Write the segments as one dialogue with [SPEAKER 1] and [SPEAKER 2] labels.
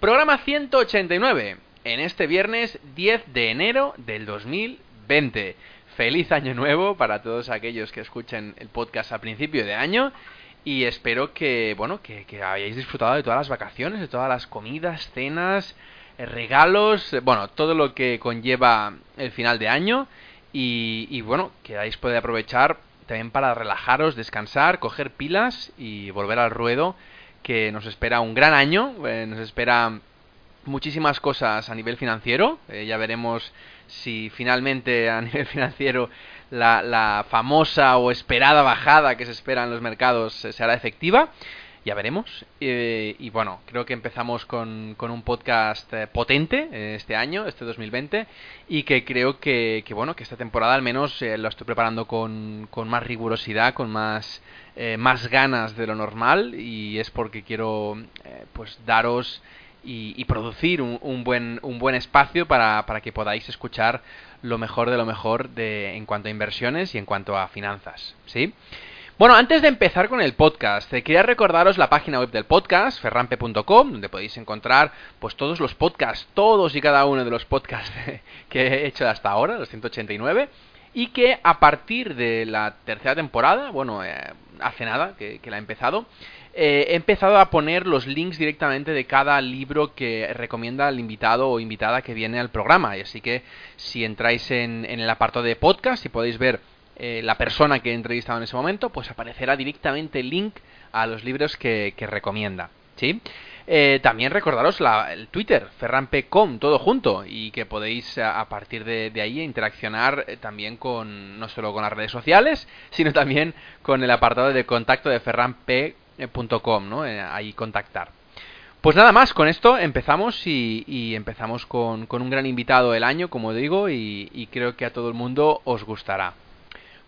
[SPEAKER 1] Programa 189, en este viernes 10 de enero del 2020. Feliz año nuevo para todos aquellos que escuchen el podcast a principio de año y espero que, bueno, que, hayáis disfrutado de todas las vacaciones, de todas las comidas, cenas, eh, regalos, eh, bueno, todo lo que conlleva el final de año y, bueno, que poder poder aprovechar también para relajaros, descansar, coger pilas y volver al ruedo, que nos espera un gran año, eh, nos espera muchísimas cosas a nivel financiero, eh, ya veremos si finalmente a nivel financiero la, la, famosa o esperada bajada que se espera en los mercados será efectiva ya veremos. Eh, y bueno, creo que empezamos con, con un podcast eh, potente eh, este año, este 2020, y que creo que, que bueno, que esta temporada al menos lo estoy preparando con, con más rigurosidad, con más, más ganas de lo normal, y es porque quiero pues daros y, y producir un, un, buen, un buen espacio para, para que podáis escuchar lo mejor de lo mejor de, en cuanto a inversiones y en cuanto a finanzas, ¿sí? Bueno, antes de empezar con el podcast, eh, quería recordaros la página web del podcast, ferrampe.com, donde podéis encontrar pues todos los podcasts, todos y cada uno de los podcasts que he hecho hasta ahora, los 189, y que a partir de la tercera temporada, bueno, eh, hace nada que, la he empezado, eh, he empezado a poner los links directamente de cada libro que recomienda el invitado o invitada que viene al programa. Y así que si entráis en, el apartado de podcast y podéis ver eh, la persona que he entrevistado en ese momento, pues aparecerá directamente el link a los libros que, recomienda. ¿sí? Eh, también recordaros la, el Twitter, ferrampecom, todo junto, y que podéis a, partir de, ahí interaccionar eh, también con, no solo con las redes sociales, sino también con el apartado de contacto de ferrampe.com, ¿no? ahí contactar. Pues nada más, con esto empezamos y, empezamos con, un gran invitado del año, como digo, y creo que a todo el mundo os gustará.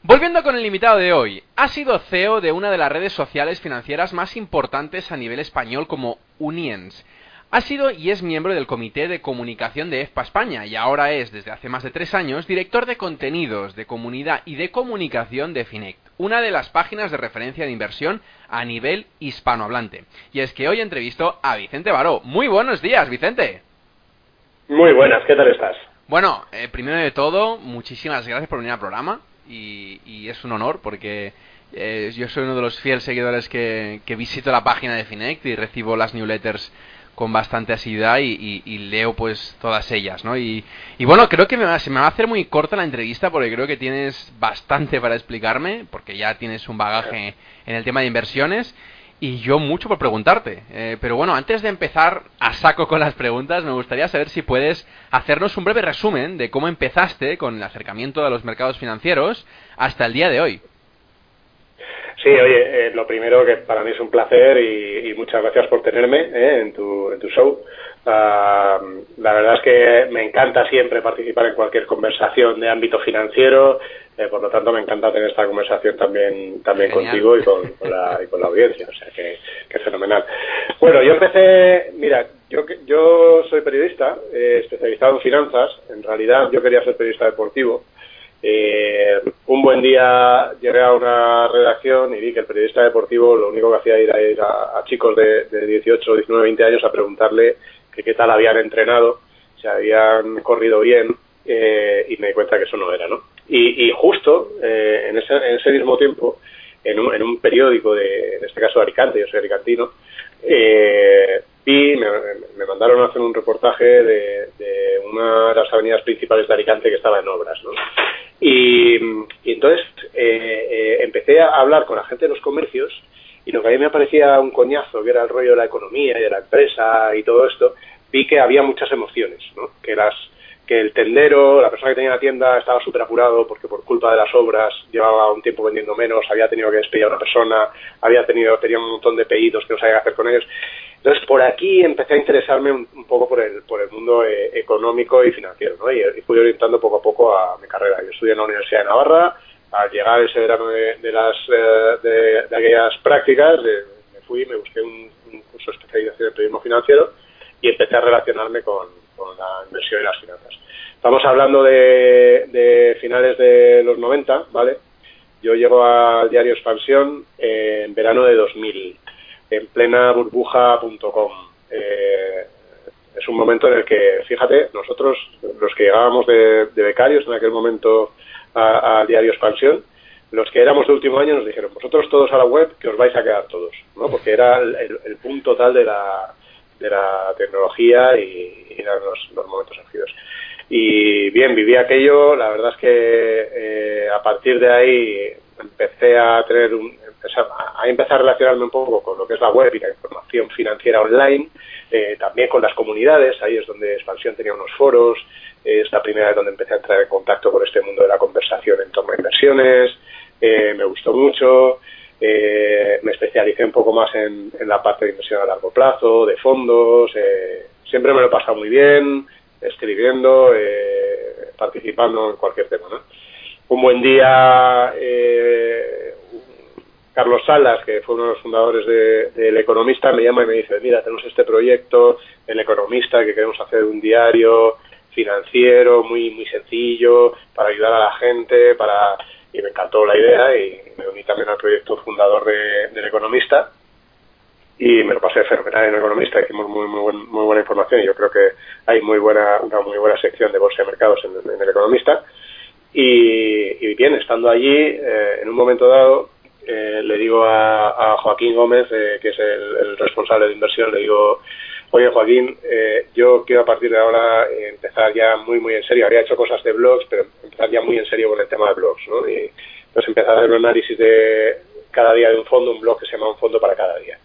[SPEAKER 1] Volviendo con el invitado de hoy, ha sido CEO de una de las redes sociales financieras más importantes a nivel español como Uniens. Ha sido y es miembro del Comité de Comunicación de EFPA España y ahora es, desde hace más de tres años, director de contenidos, de comunidad y de comunicación de Finect, una de las páginas de referencia de inversión a nivel hispanohablante. Y es que hoy entrevisto a Vicente Baró. Muy buenos días, Vicente.
[SPEAKER 2] Muy buenas, ¿qué tal estás?
[SPEAKER 1] Bueno, eh, primero de todo, muchísimas gracias por venir al programa y, es un honor porque eh, yo soy uno de los fieles seguidores que, visito la página de Finect y recibo las newsletters con bastante asiduidad y, leo pues todas ellas, ¿no? Y, bueno, creo que me se me va a hacer muy corta la entrevista porque creo que tienes bastante para explicarme, porque ya tienes un bagaje en el tema de inversiones y yo mucho por preguntarte. Eh, pero bueno, antes de empezar a saco con las preguntas, me gustaría saber si puedes hacernos un breve resumen de cómo empezaste con el acercamiento a los mercados financieros hasta el día de hoy.
[SPEAKER 2] Sí, oye, eh, lo primero que para mí es un placer y, muchas gracias por tenerme eh, en, tu, en tu show. Ah, la verdad es que me encanta siempre participar en cualquier conversación de ámbito financiero eh, por lo tanto, me encanta tener esta conversación también también contigo y con, la, y con la audiencia. O sea, que, fenomenal. Bueno, yo empecé, mira, yo, yo soy periodista, eh, especializado en finanzas. En realidad, yo quería ser periodista deportivo. Eh, un buen día llegué a una redacción y vi que el periodista deportivo lo único que hacía era ir a, chicos de, de 18, 19, 20 años a preguntarle que qué tal habían entrenado, si habían corrido bien, eh, y me di cuenta que eso no era, ¿no? Y, justo eh, en, ese, en, ese, mismo tiempo, en un, en un periódico, de, en este caso de Alicante, yo soy alicantino, eh, vi, me, mandaron a hacer un reportaje de, una de las avenidas principales de Alicante que estaba en obras, ¿no? Y, entonces eh, eh, empecé a hablar con la gente de los comercios y lo que a mí me parecía un coñazo, que era el rollo de la economía y de la empresa y todo esto, vi que había muchas emociones, ¿no? Que las que el tendero, la persona que tenía la tienda, estaba súper apurado porque por culpa de las obras llevaba un tiempo vendiendo menos, había tenido que despedir a una persona, había tenido, tenía un montón de pedidos que no sabía qué hacer con ellos. Entonces, por aquí empecé a interesarme un, poco por el, por el mundo eh, económico y financiero, ¿no? Y, fui orientando poco a poco a mi carrera. Yo estudié en la Universidad de Navarra, al llegar ese verano de, las, eh, de, aquellas prácticas, me fui, me busqué un, curso de especialización en periodismo financiero y empecé a relacionarme con, la inversión y las finanzas. Estamos hablando de, de finales de los 90, ¿vale? Yo llego al diario Expansión en verano de 2000 en plena burbuja.com. Eh, es un momento en el que, fíjate, nosotros, los que llegábamos de, becarios en aquel momento al diario Expansión, los que éramos de último año nos dijeron, vosotros todos a la web, que os vais a quedar todos, ¿no? porque era el, punto tal de la, de la tecnología y, eran los, momentos álgidos. Y bien, viví aquello, la verdad es que eh, a partir de ahí empecé a tener un, a empezar a relacionarme un poco con lo que es la web y la información financiera online, eh, también con las comunidades, ahí es donde Expansión tenía unos foros, eh, es la primera vez donde empecé a entrar en contacto con este mundo de la conversación en torno a inversiones, eh, me gustó mucho, me especialicé un poco más en, la parte de inversión a largo plazo, de fondos, siempre me lo he pasado muy bien, escribiendo, participando en cualquier tema. ¿no? Un buen día Carlos Salas, que fue uno de los fundadores del de, Economista, me llama y me dice, mira, tenemos este proyecto, El Economista, que queremos hacer un diario financiero muy muy sencillo para ayudar a la gente, para y me encantó la idea y me uní también al proyecto fundador de, del Economista. Y me lo pasé fenomenal en el Economista, hicimos muy, muy, muy buena información y yo creo que hay muy buena una muy buena sección de bolsa de mercados en, el Economista. Y, bien, estando allí, eh, en un momento dado, eh, le digo a, Joaquín Gómez, eh, que es el, responsable de inversión, le digo, oye Joaquín, eh, yo quiero a partir de ahora empezar ya muy, muy en serio. Había hecho cosas de blogs, pero empezar ya muy en serio con el tema de blogs, ¿no? Y entonces empezar a hacer un análisis de cada día de un fondo, un blog que se llama Un Fondo para Cada Día.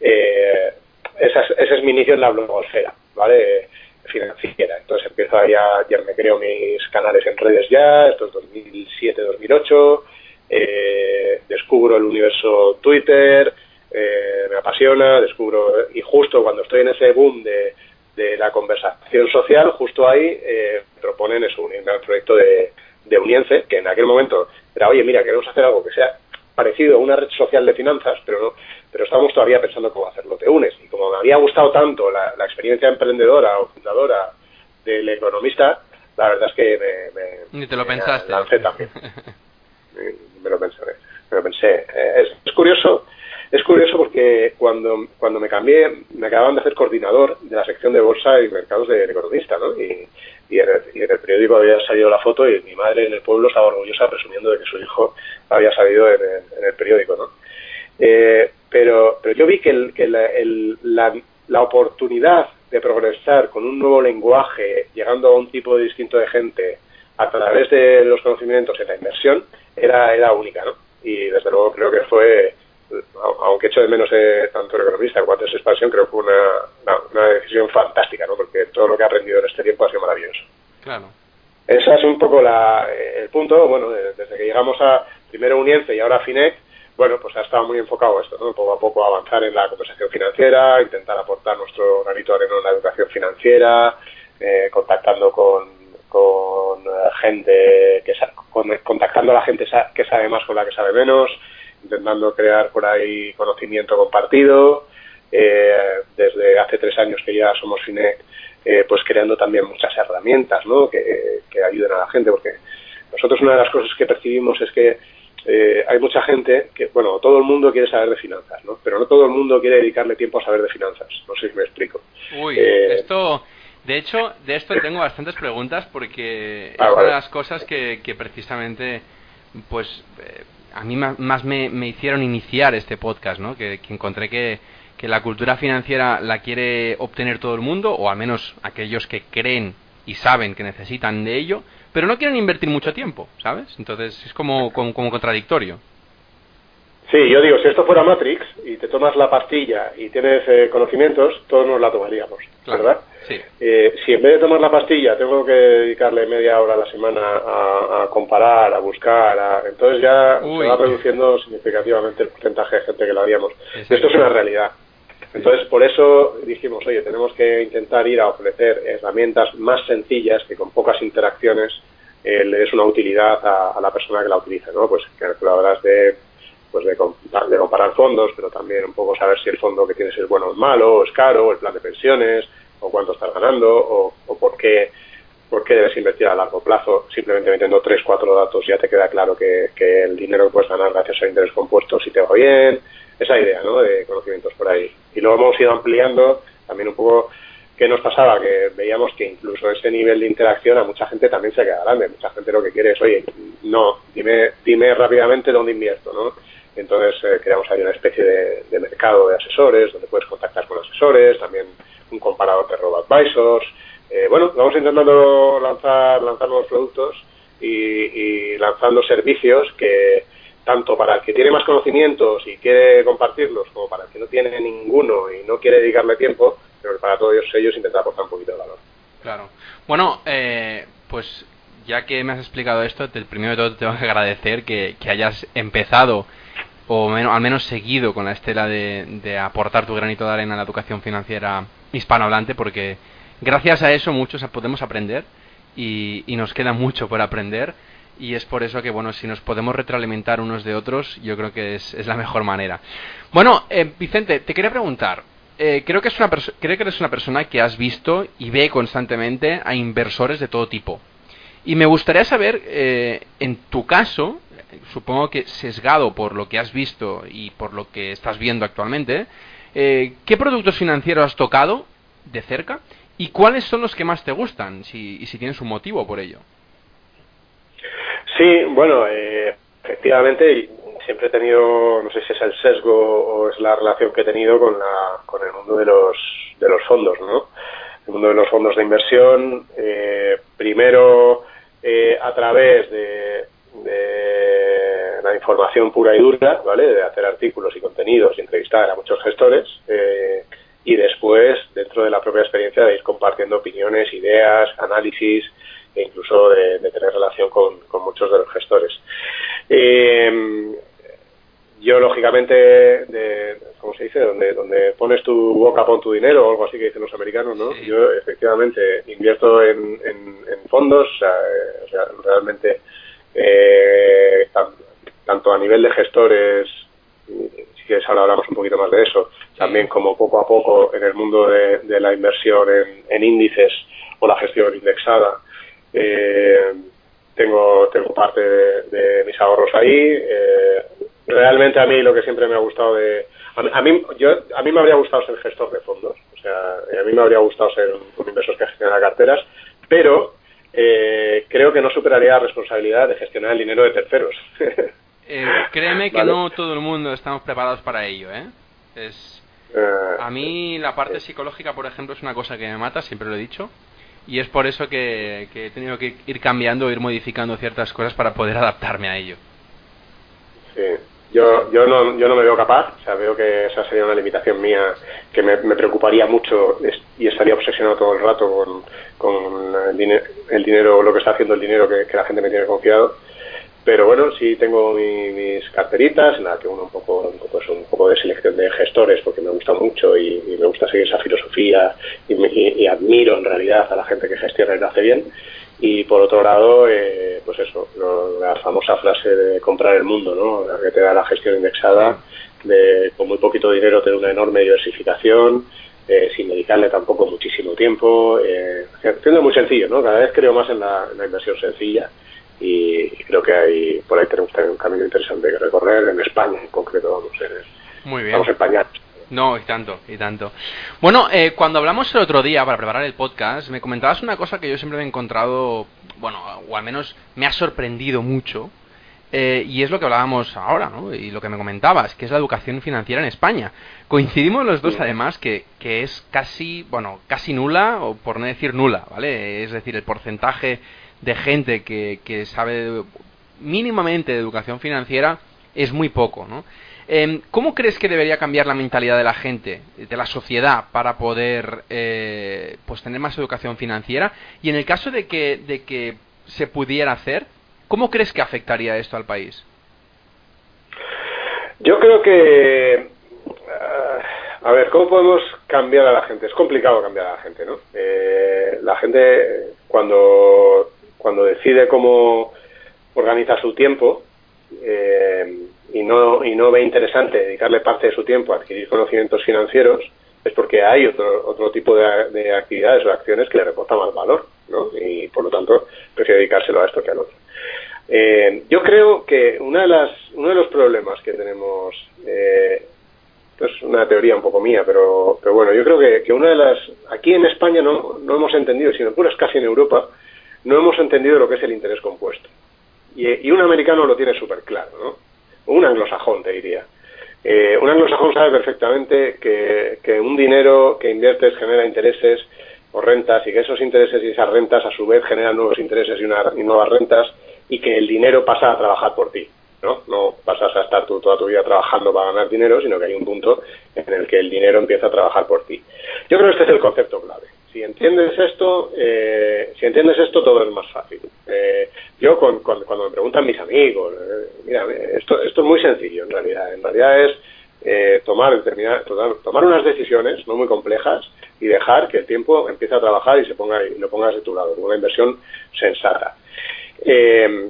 [SPEAKER 2] ese es mi inicio en la blogosfera, ¿vale? financiera. Entonces empiezo ya, ya me creo mis canales en redes ya, esto es 2007, 2008, eh, descubro el universo Twitter, eh, me apasiona, descubro, y justo cuando estoy en ese boom de, la conversación social, justo ahí eh, proponen eso, un proyecto de, de Unience, que en aquel momento era, oye, mira, queremos hacer algo que sea parecido a una red social de finanzas, pero no, pero estamos todavía pensando cómo hacerlo. Te unes. Y como me había gustado tanto la, experiencia emprendedora o fundadora del economista, la verdad es que me,
[SPEAKER 1] Ni te lo pensaste.
[SPEAKER 2] lancé también. me lo pensé. Me lo pensé. Eh, es, curioso, es curioso porque cuando, cuando me cambié, me acababan de hacer coordinador de la sección de bolsa y mercados del economista, ¿no? Y, y, en el, periódico había salido la foto y mi madre en el pueblo estaba orgullosa presumiendo de que su hijo había salido en el, periódico, ¿no? Eh, pero, pero yo vi que, el, que la, la oportunidad de progresar con un nuevo lenguaje, llegando a un tipo de distinto de gente a través de los conocimientos en la inversión, era, era única, ¿no? Y desde luego creo que fue, aunque echo de menos eh, tanto el economista cuanto esa expansión, creo que fue una, una, decisión fantástica, ¿no? Porque todo lo que he aprendido en este tiempo ha sido maravilloso.
[SPEAKER 1] Claro.
[SPEAKER 2] Ese es un poco la, el punto, bueno, desde que llegamos a primero Unience y ahora Finec, bueno, pues ha estado muy enfocado esto, ¿no? Poco a poco avanzar en la conversación financiera, intentar aportar nuestro granito de arena en la educación financiera, eh, contactando con con eh, gente que contactando a la gente que sabe más con la que sabe menos, intentando crear por ahí conocimiento compartido. Eh, desde hace tres años que ya somos FINEC, eh, pues creando también muchas herramientas ¿no? que, que ayuden a la gente, porque nosotros una de las cosas que percibimos es que hay mucha gente que, bueno, todo el mundo quiere saber de finanzas, ¿no? Pero no todo el mundo quiere dedicarle tiempo a saber de finanzas. No sé si me explico.
[SPEAKER 1] Uy, esto de hecho, de esto tengo bastantes preguntas porque ah, es una de las cosas que, precisamente, pues, eh, a mí más me, hicieron iniciar este podcast, ¿no? Que, encontré que, que la cultura financiera la quiere obtener todo el mundo, o al menos aquellos que creen y saben que necesitan de ello, pero no quieren invertir mucho tiempo, ¿sabes? Entonces es como, como, contradictorio.
[SPEAKER 2] Sí, yo digo, si esto fuera Matrix y te tomas la pastilla y tienes eh, conocimientos, todos nos la tomaríamos, ¿verdad?
[SPEAKER 1] Sí.
[SPEAKER 2] Eh, si en vez de tomar la pastilla tengo que dedicarle media hora a la semana a, comparar, a buscar, entonces ya se va reduciendo significativamente el porcentaje de gente que lo haríamos. Esto es una realidad. Entonces, por eso dijimos, oye, tenemos que intentar ir a ofrecer herramientas más sencillas que con pocas interacciones eh, le des una utilidad a, la persona que la utiliza, ¿no? Pues calculadoras de, pues de, de, comparar fondos, pero también un poco saber si el fondo que tienes es bueno o es malo, o es caro, o el plan de pensiones, o cuánto estás ganando, o, o por qué por qué debes invertir a largo plazo. Simplemente metiendo tres, cuatro datos ya te queda claro que, el dinero que puedes ganar gracias a interés compuesto si te va bien, esa idea ¿no? de conocimientos por ahí. Y luego hemos ido ampliando también un poco qué nos pasaba, que veíamos que incluso ese nivel de interacción a mucha gente también se queda grande. Mucha gente lo que quiere es, oye, no, dime, dime rápidamente dónde invierto, ¿no? Entonces eh, creamos ahí una especie de, mercado de asesores, donde puedes contactar con asesores, también un comparador de robo-advisors. Eh, bueno, vamos intentando lanzar, lanzar nuevos productos y lanzando servicios que, tanto para el que tiene más conocimientos y quiere compartirlos, como para el que no tiene ninguno y no quiere dedicarle tiempo, pero para todos ellos intentar aportar un poquito de valor.
[SPEAKER 1] Claro. Bueno, eh, pues ya que me has explicado esto, el primero de todo te tengo que agradecer que, hayas empezado o al menos seguido con la estela de, aportar tu granito de arena a la educación financiera hispanohablante, porque gracias a eso muchos podemos aprender y, y nos queda mucho por aprender y es por eso que, bueno, si nos podemos retroalimentar unos de otros, yo creo que es, la mejor manera. Bueno, eh, Vicente, te quería preguntar, eh, creo, que es una creo que eres una persona que has visto y ve constantemente a inversores de todo tipo. Y me gustaría saber, eh, en tu caso, supongo que sesgado por lo que has visto y por lo que estás viendo actualmente, ¿qué productos financieros has tocado de cerca y cuáles son los que más te gustan si, y si tienes un motivo por ello?
[SPEAKER 2] Sí, bueno, eh, efectivamente siempre he tenido, no sé si es el sesgo o es la relación que he tenido con, la, con el mundo de los, de los fondos, ¿no? El mundo de los fondos de inversión, eh, primero eh, a través de, de, la información pura y dura, ¿vale? De hacer artículos y contenidos y entrevistar a muchos gestores. y después, dentro de la propia experiencia, de ir compartiendo opiniones, ideas, análisis, e incluso de, tener relación con, muchos de los gestores. Eh, yo, lógicamente, de, ¿cómo se dice? Donde, donde pones tu boca, pon tu dinero, o algo así que dicen los americanos, ¿no? Yo, efectivamente, invierto en, fondos, realmente, eh, tanto a nivel de gestores, si quieres ahora hablamos un poquito más de eso, también como poco a poco en el mundo de, la inversión en índices o la gestión indexada, eh, tengo, tengo parte de, mis ahorros ahí. Eh, realmente a mí lo que siempre me ha gustado de... A mí, yo, a mí me habría gustado ser gestor de fondos. O sea, a mí me habría gustado ser un, inversor que gestiona carteras, pero eh, creo que no superaría la responsabilidad de gestionar el dinero de terceros.
[SPEAKER 1] Eh, créeme que no todo el mundo estamos preparados para ello, ¿eh? Es, a mí la parte psicológica, por ejemplo, es una cosa que me mata, siempre lo he dicho y es por eso que, he tenido que ir cambiando, ir modificando ciertas cosas para poder adaptarme a ello.
[SPEAKER 2] Sí, yo, yo, no, yo no me veo capaz, o sea, veo que esa sería una limitación mía que me, preocuparía mucho y estaría obsesionado todo el rato con, con el, el, dinero, lo que está haciendo el dinero que, la gente me tiene confiado pero bueno, sí tengo mis carteritas en las que uno un poco, un poco, un poco de selección de gestores porque me gusta mucho y, me gusta seguir esa filosofía y, admiro en realidad a la gente que gestiona y lo hace bien. Y por otro lado, eh, pues eso, la famosa frase de comprar el mundo, ¿no? La que te da la gestión indexada, de con muy poquito dinero tener una enorme diversificación, eh, sin dedicarle tampoco muchísimo tiempo, eh, siendo muy sencillo, ¿no? Cada vez creo más en la inversión sencilla y creo que hay por ahí tenemos un camino interesante que recorrer en España en concreto vamos a
[SPEAKER 1] muy bien
[SPEAKER 2] vamos a
[SPEAKER 1] no y tanto y tanto bueno eh, cuando hablamos el otro día para preparar el podcast me comentabas una cosa que yo siempre me he encontrado bueno o al menos me ha sorprendido mucho eh, y es lo que hablábamos ahora, ¿no? Y lo que me comentabas, que es la educación financiera en España. Coincidimos los dos, además, que, que es casi, bueno, casi nula, o por no decir nula, ¿vale? Es decir, el porcentaje de gente que, que sabe mínimamente de educación financiera es muy poco, ¿no? Em, ¿Cómo crees que debería cambiar la mentalidad de la gente, de la sociedad, para poder eh, pues tener más educación financiera? Y en el caso de que, de que se pudiera hacer, ¿cómo crees que afectaría esto al país?
[SPEAKER 2] Yo creo que... Eh, a ver, ¿cómo podemos cambiar a la gente? Es complicado cambiar a la gente, ¿no? Eh, la gente cuando, cuando decide cómo organiza su tiempo, eh, y no, y no ve interesante dedicarle parte de su tiempo a adquirir conocimientos financieros, es porque hay otro, otro tipo de, actividades o acciones que le reportan más valor, ¿no? Y por lo tanto prefiere dedicárselo a esto que al otro. Eh, yo creo que una de las, uno de los problemas que tenemos, eh, es una teoría un poco mía, pero, bueno, yo creo que, una de las, aquí en España no, no hemos entendido, sino es casi en Europa, no hemos entendido lo que es el interés compuesto. Y, y un americano lo tiene súper claro, ¿no? un anglosajón, te diría. Eh, un anglosajón sabe perfectamente que, que, un dinero que inviertes genera intereses o rentas y que esos intereses y esas rentas a su vez generan nuevos intereses y, una, y nuevas rentas y que el dinero pasa a trabajar por ti. ¿no? no pasas a estar tú toda tu vida trabajando para ganar dinero, sino que hay un punto en el que el dinero empieza a trabajar por ti. Yo creo que este es el concepto clave. Si entiendes esto, eh, si entiendes esto, todo es más fácil. Eh, yo cuando me preguntan mis amigos, eh, mira, esto, esto es muy sencillo en realidad. En realidad es eh, tomar, tomar unas decisiones no muy complejas y dejar que el tiempo empiece a trabajar y se ponga y lo pongas de tu lado, una inversión sensata. Eh,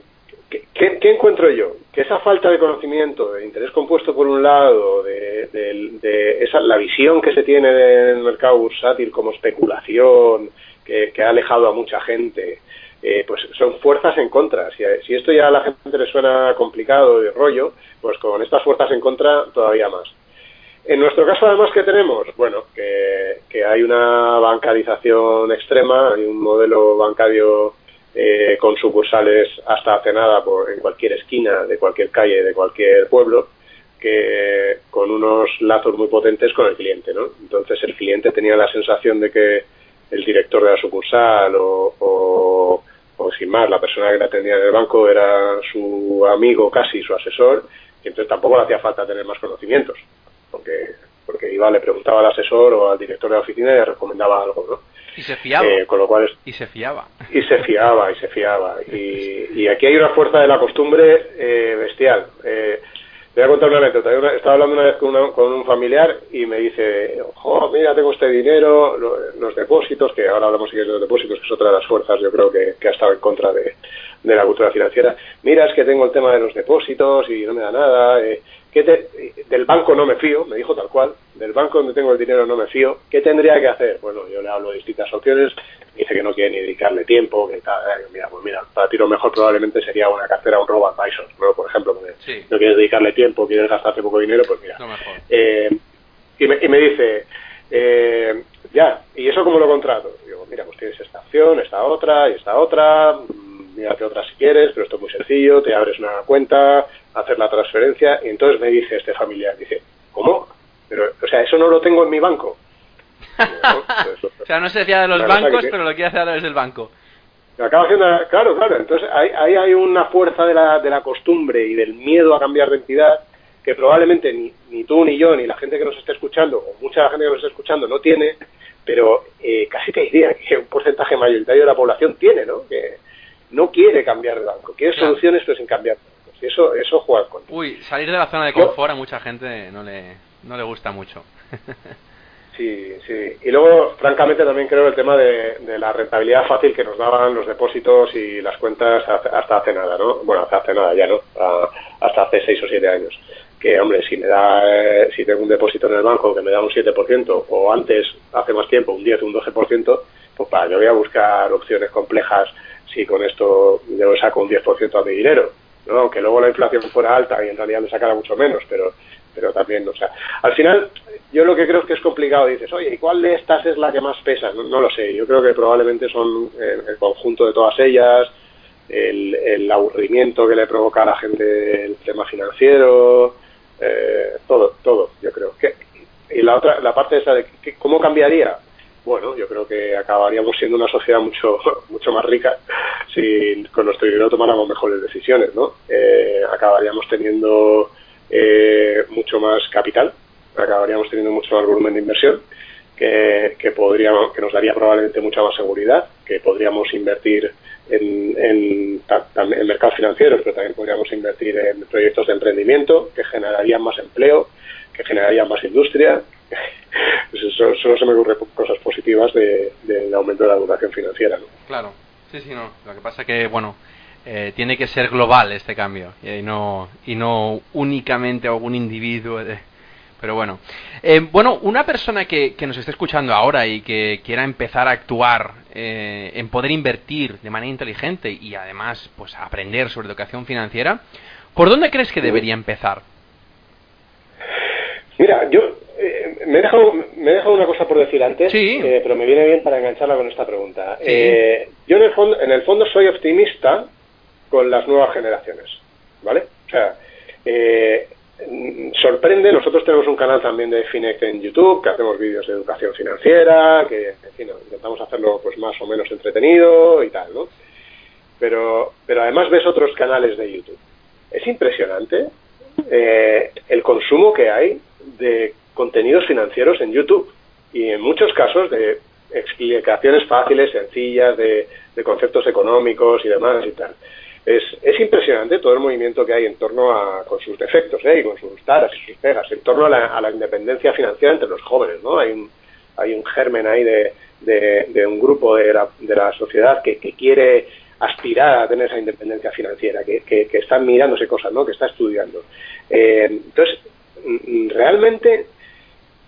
[SPEAKER 2] ¿qué, encuentro yo? Que esa falta de conocimiento, de interés compuesto por un lado, de, esa, la visión que se tiene del mercado bursátil como especulación, que, que ha alejado a mucha gente, eh, pues son fuerzas en contra. Si, esto ya a la gente le suena complicado y rollo, pues con estas fuerzas en contra todavía más. En nuestro caso, además, que tenemos? Bueno, que, hay una bancarización extrema, hay un modelo bancario eh, con sucursales hasta hace nada por, en cualquier esquina de cualquier calle, de cualquier pueblo, que con unos lazos muy potentes con el cliente, ¿no? Entonces el cliente tenía la sensación de que el director de la sucursal o, o, sin más, la persona que la atendía en el banco era su amigo casi, su asesor, y entonces tampoco le hacía falta tener más conocimientos, porque, porque iba, le preguntaba al asesor o al director de la oficina y le recomendaba algo, ¿no?
[SPEAKER 1] Y se fiaba.
[SPEAKER 2] Eh, con lo cual
[SPEAKER 1] y se fiaba.
[SPEAKER 2] Y se fiaba, y se fiaba. Y, y aquí hay una fuerza de la costumbre eh, bestial. Eh, te voy a contar una anécdota. Estaba hablando una vez con, con un familiar y me dice, oh, mira, tengo este dinero, los depósitos, que ahora hablamos de los depósitos, que es otra de las fuerzas, yo creo que, que ha estado en contra de, de, la cultura financiera. Mira, es que tengo el tema de los depósitos y no me da nada. Eh, del banco no me fío, me dijo tal cual, del banco donde tengo el dinero no me fío, ¿qué tendría que hacer? Bueno, yo le hablo de distintas opciones, dice que no quiere ni dedicarle tiempo, que tal, eh, mira, pues mira, para ti lo mejor probablemente sería una cartera, un robo advisor, ¿no? por ejemplo, no quieres dedicarle tiempo, quieres gastarte poco dinero, pues mira. Eh, y, me, y me dice, eh, ya, ¿y eso cómo lo contrato? Digo, mira, pues tienes esta opción, esta otra y esta otra, mírate otra si quieres, pero esto es muy sencillo, te abres una cuenta, hacer la transferencia, y entonces me dice este familiar, dice, ¿cómo? Pero, o sea, eso no lo tengo en mi banco.
[SPEAKER 1] o sea, no se fía de los bancos, pero lo quiere hacer a través del banco.
[SPEAKER 2] Acaba haciendo, claro, claro. Entonces ahí, hay una fuerza de la, de la costumbre y del miedo a cambiar de entidad que probablemente ni, ni tú, ni yo, ni la gente que nos esté escuchando, o mucha gente que nos esté escuchando no tiene, pero eh, casi te diría que un porcentaje mayoritario de la población tiene, ¿no? Que no quiere cambiar de banco, quiere soluciones pero sin cambiar eso, eso juega con.
[SPEAKER 1] Uy, salir de la zona de confort a mucha gente no le, no le gusta mucho.
[SPEAKER 2] Sí, sí. Y luego, francamente, también creo el tema de, la rentabilidad fácil que nos daban los depósitos y las cuentas hasta hace nada, ¿no? Bueno, hasta hace nada ya, ¿no? hasta hace seis o siete años. Que, hombre, si me da, eh, si tengo un depósito en el banco que me da un 7%, o antes, hace más tiempo, un 10 o un 12%, pues para, yo voy a buscar opciones complejas si con esto yo saco un 10% a mi dinero, ¿no? Aunque luego la inflación fuera alta y en realidad me sacara mucho menos, pero pero también, o sea, al final yo lo que creo es que es complicado, dices, oye, ¿y cuál de estas es la que más pesa? No, lo sé, yo creo que probablemente son eh, el conjunto de todas ellas, el, aburrimiento que le provoca a la gente el tema financiero, eh, todo, todo, yo creo. que Y la otra, la parte esa de que, cómo cambiaría, bueno, yo creo que acabaríamos siendo una sociedad mucho mucho más rica si con nuestro dinero tomáramos mejores decisiones, ¿no? Eh, acabaríamos teniendo eh, mucho más capital, acabaríamos teniendo mucho más volumen de inversión, que, que, podríamos, que nos daría probablemente mucha más seguridad, que podríamos invertir en, en, en mercados financieros, pero también podríamos invertir en proyectos de emprendimiento que generarían más empleo, que generarían más industria. Pues solo, se me ocurren cosas positivas del de, aumento de la educación financiera. ¿no?
[SPEAKER 1] Claro, sí, sí, no. Lo que pasa que, bueno, eh, tiene que ser global este cambio y no, y no únicamente algún individuo. De, pero bueno. Eh, bueno, una persona que, que, nos esté escuchando ahora y que quiera empezar a actuar eh, en poder invertir de manera inteligente y además pues aprender sobre educación financiera, ¿por dónde crees que debería empezar?
[SPEAKER 2] Mira, yo eh, me, he dejado, me he dejado una cosa por decir antes, pero me viene bien para engancharla con esta pregunta. yo en el, fondo, en el fondo soy optimista con las nuevas generaciones, ¿vale? O sea, eh, sorprende, nosotros tenemos un canal también de Finec en YouTube, que hacemos vídeos de educación financiera, que intentamos hacerlo pues más o menos entretenido y tal, ¿no? Pero, pero además ves otros canales de YouTube. Es impresionante eh, el consumo que hay de contenidos financieros en YouTube y en muchos casos de explicaciones fáciles, sencillas, de, de conceptos económicos y demás y tal es, es impresionante todo el movimiento que hay en torno a, con sus defectos ¿eh? y con sus taras y sus pegas, en torno a la, a la independencia financiera entre los jóvenes, ¿no? Hay un, hay un germen ahí de, de, un grupo de la, de la sociedad que, que, quiere aspirar a tener esa independencia financiera, que, que, que está mirándose cosas, ¿no? Que está estudiando. Eh, entonces, realmente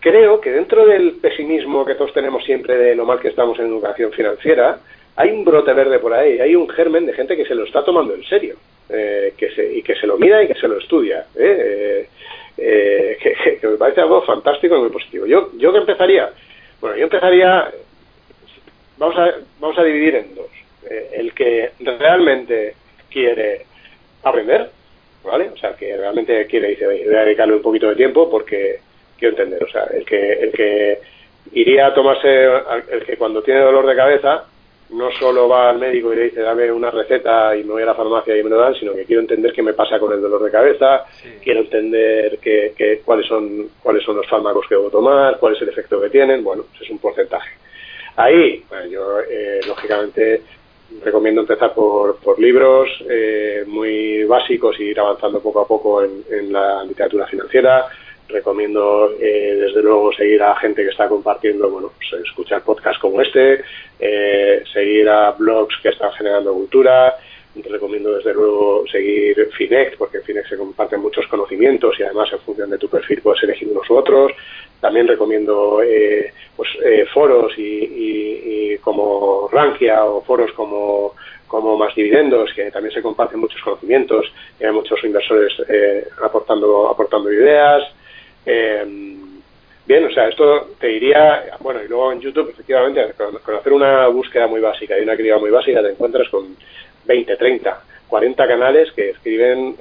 [SPEAKER 2] creo que dentro del pesimismo que todos tenemos siempre de lo mal que estamos en educación financiera, hay un brote verde por ahí, hay un germen de gente que se lo está tomando en serio, eh, que se, y que se lo mira y que se lo estudia, ¿eh? Eh, que, me parece algo fantástico y muy positivo. Yo, yo que empezaría, bueno, yo empezaría, vamos a, vamos a dividir en dos. el que realmente quiere aprender, ¿vale? O sea, que realmente quiere, dice, voy a dedicarle un poquito de tiempo porque quiero entender, o sea, el que, el que iría a tomarse, el que cuando tiene dolor de cabeza, no solo va al médico y le dice dame una receta y me voy a la farmacia y me lo dan, sino que quiero entender qué me pasa con el dolor de cabeza, quiero entender qué, cuáles son cuáles son los fármacos que debo tomar, cuál es el efecto que tienen, bueno, pues es un porcentaje. Ahí, bueno, yo eh, lógicamente recomiendo empezar por, por libros eh, muy básicos y ir avanzando poco a poco en, en la literatura financiera, recomiendo eh, desde luego seguir a gente que está compartiendo, bueno, pues, escuchar podcasts como este, eh, seguir a blogs que están generando cultura, recomiendo desde luego seguir Finex, porque en Finex se comparten muchos conocimientos y además en función de tu perfil puedes elegir unos u otros. También recomiendo eh, pues, foros y, como Rankia o foros como como más dividendos, que también se comparten muchos conocimientos, y hay muchos inversores aportando aportando ideas, eh, bien, o sea, esto te diría, bueno, y luego en YouTube, efectivamente, con, hacer una búsqueda muy básica y una criba muy básica, te encuentras con 20, 30, 40 canales que escriben,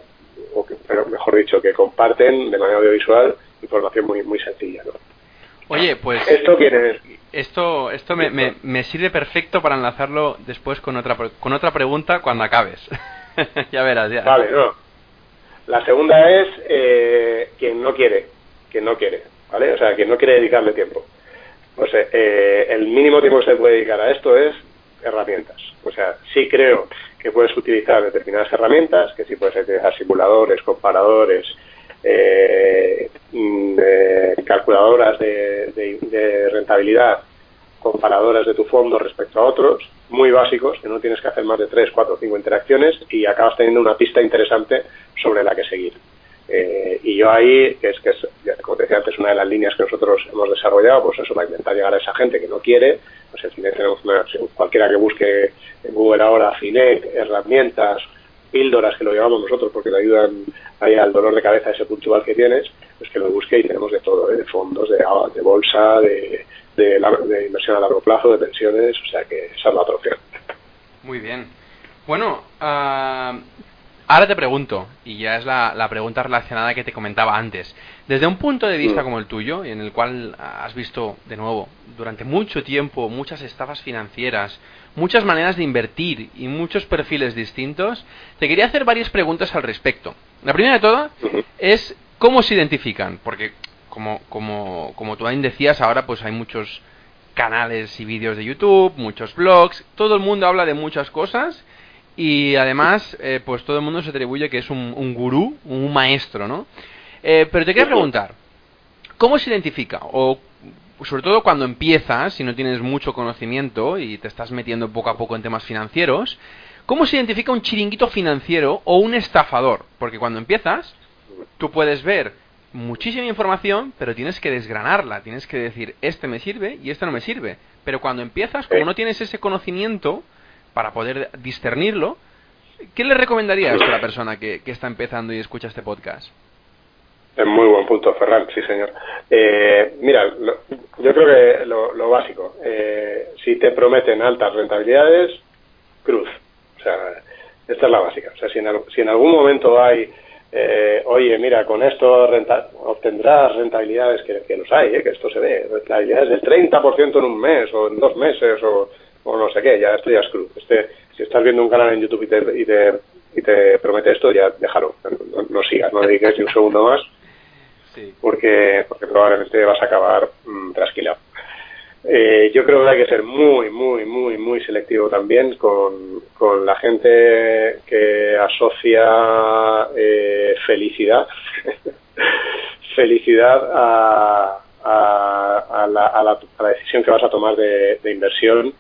[SPEAKER 2] o que, pero mejor dicho, que comparten de manera audiovisual información muy, muy sencilla, ¿no?
[SPEAKER 1] Oye, pues
[SPEAKER 2] esto quiere
[SPEAKER 1] esto esto me, me, me, sirve perfecto para enlazarlo después con otra con otra pregunta cuando acabes. ya verás, ya.
[SPEAKER 2] Vale, no. La segunda es eh, quien no quiere que no quiere, ¿vale? O sea, que no quiere dedicarle tiempo. Pues eh, el mínimo tiempo que se puede dedicar a esto es herramientas. O sea, sí creo que puedes utilizar determinadas herramientas, que sí puedes utilizar simuladores, comparadores, eh, mm, calculadoras de, de, rentabilidad, comparadoras de tu fondo respecto a otros, muy básicos, que no tienes que hacer más de 3, 4 o 5 interacciones y acabas teniendo una pista interesante sobre la que seguir. Eh, y yo ahí, que es que es, como te decía antes, una de las líneas que nosotros hemos desarrollado, pues eso, para intentar llegar a esa gente que no quiere, pues en Finet tenemos una, cualquiera que busque en Google ahora Finet, herramientas, píldoras que lo llevamos nosotros porque le ayudan ahí al dolor de cabeza ese puntual que tienes, pues que lo busque y tenemos de todo, ¿eh? de fondos, de, de bolsa, de, de, inversión a largo plazo, de pensiones, o sea que esa es la otra opción.
[SPEAKER 1] Muy bien. Bueno, uh, Ahora te pregunto, y ya es la, pregunta relacionada que te comentaba antes. Desde un punto de vista mm. como el tuyo, en el cual has visto, de nuevo, durante mucho tiempo muchas estafas financieras, muchas maneras de invertir y muchos perfiles distintos, te quería hacer varias preguntas al respecto. La primera de todas es cómo se identifican, porque como, como, como tú bien decías, ahora pues hay muchos canales y vídeos de YouTube, muchos blogs, todo el mundo habla de muchas cosas y además, eh, pues todo el mundo se atribuye que es un, gurú, un maestro, ¿no? Eh, pero te quiero preguntar, ¿cómo se identifica? O sobre todo cuando empiezas, si no tienes mucho conocimiento y te estás metiendo poco a poco en temas financieros, ¿cómo se identifica un chiringuito financiero o un estafador? Porque cuando empiezas, tú puedes ver muchísima información, pero tienes que desgranarla, tienes que decir, este me sirve y este no me sirve. Pero cuando empiezas, como no tienes ese conocimiento, para poder discernirlo, ¿qué le recomendarías a la persona que, está empezando y escucha este podcast?
[SPEAKER 2] Es muy buen punto, Ferran, sí, señor. Eh, mira, yo creo que lo, básico, eh, si te prometen altas rentabilidades, cruz. O sea, esta es la básica. O sea, si en, si en algún momento hay, eh, oye, mira, con esto obtendrás rentabilidades que, que los hay, que esto se ve, rentabilidades del 30% en un mes o en dos meses o o no sé qué, ya esto ya es cruz. Este, si estás viendo un canal en YouTube y te, y te, y te promete esto, ya déjalo, no, sigas, no dediques ni un segundo más, porque, porque probablemente vas a acabar mmm, trasquilado. Eh, yo creo que hay que ser muy, muy, muy, muy selectivo también con, con la gente que asocia eh, felicidad, felicidad a, a, la, a, la, a, la, decisión que vas a tomar de, de inversión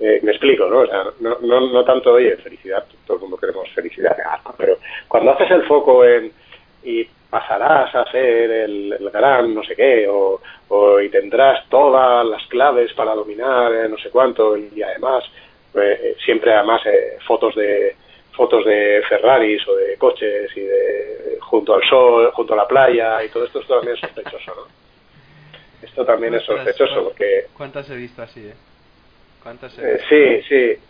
[SPEAKER 2] eh, me explico, ¿no? O sea, no, no, no tanto, oye, felicidad, todo el mundo queremos felicidad, pero cuando haces el foco en y pasarás a ser el, gran no sé qué, o, o, y tendrás todas las claves para dominar eh, no sé cuánto, y además, pues, eh, siempre además fotos de fotos de Ferraris o de coches y de junto al sol, junto a la playa y todo esto, esto también es sospechoso, ¿no? Esto también es sospechoso porque...
[SPEAKER 1] ¿Cuántas he visto así, eh?
[SPEAKER 2] Eh, sí, sí,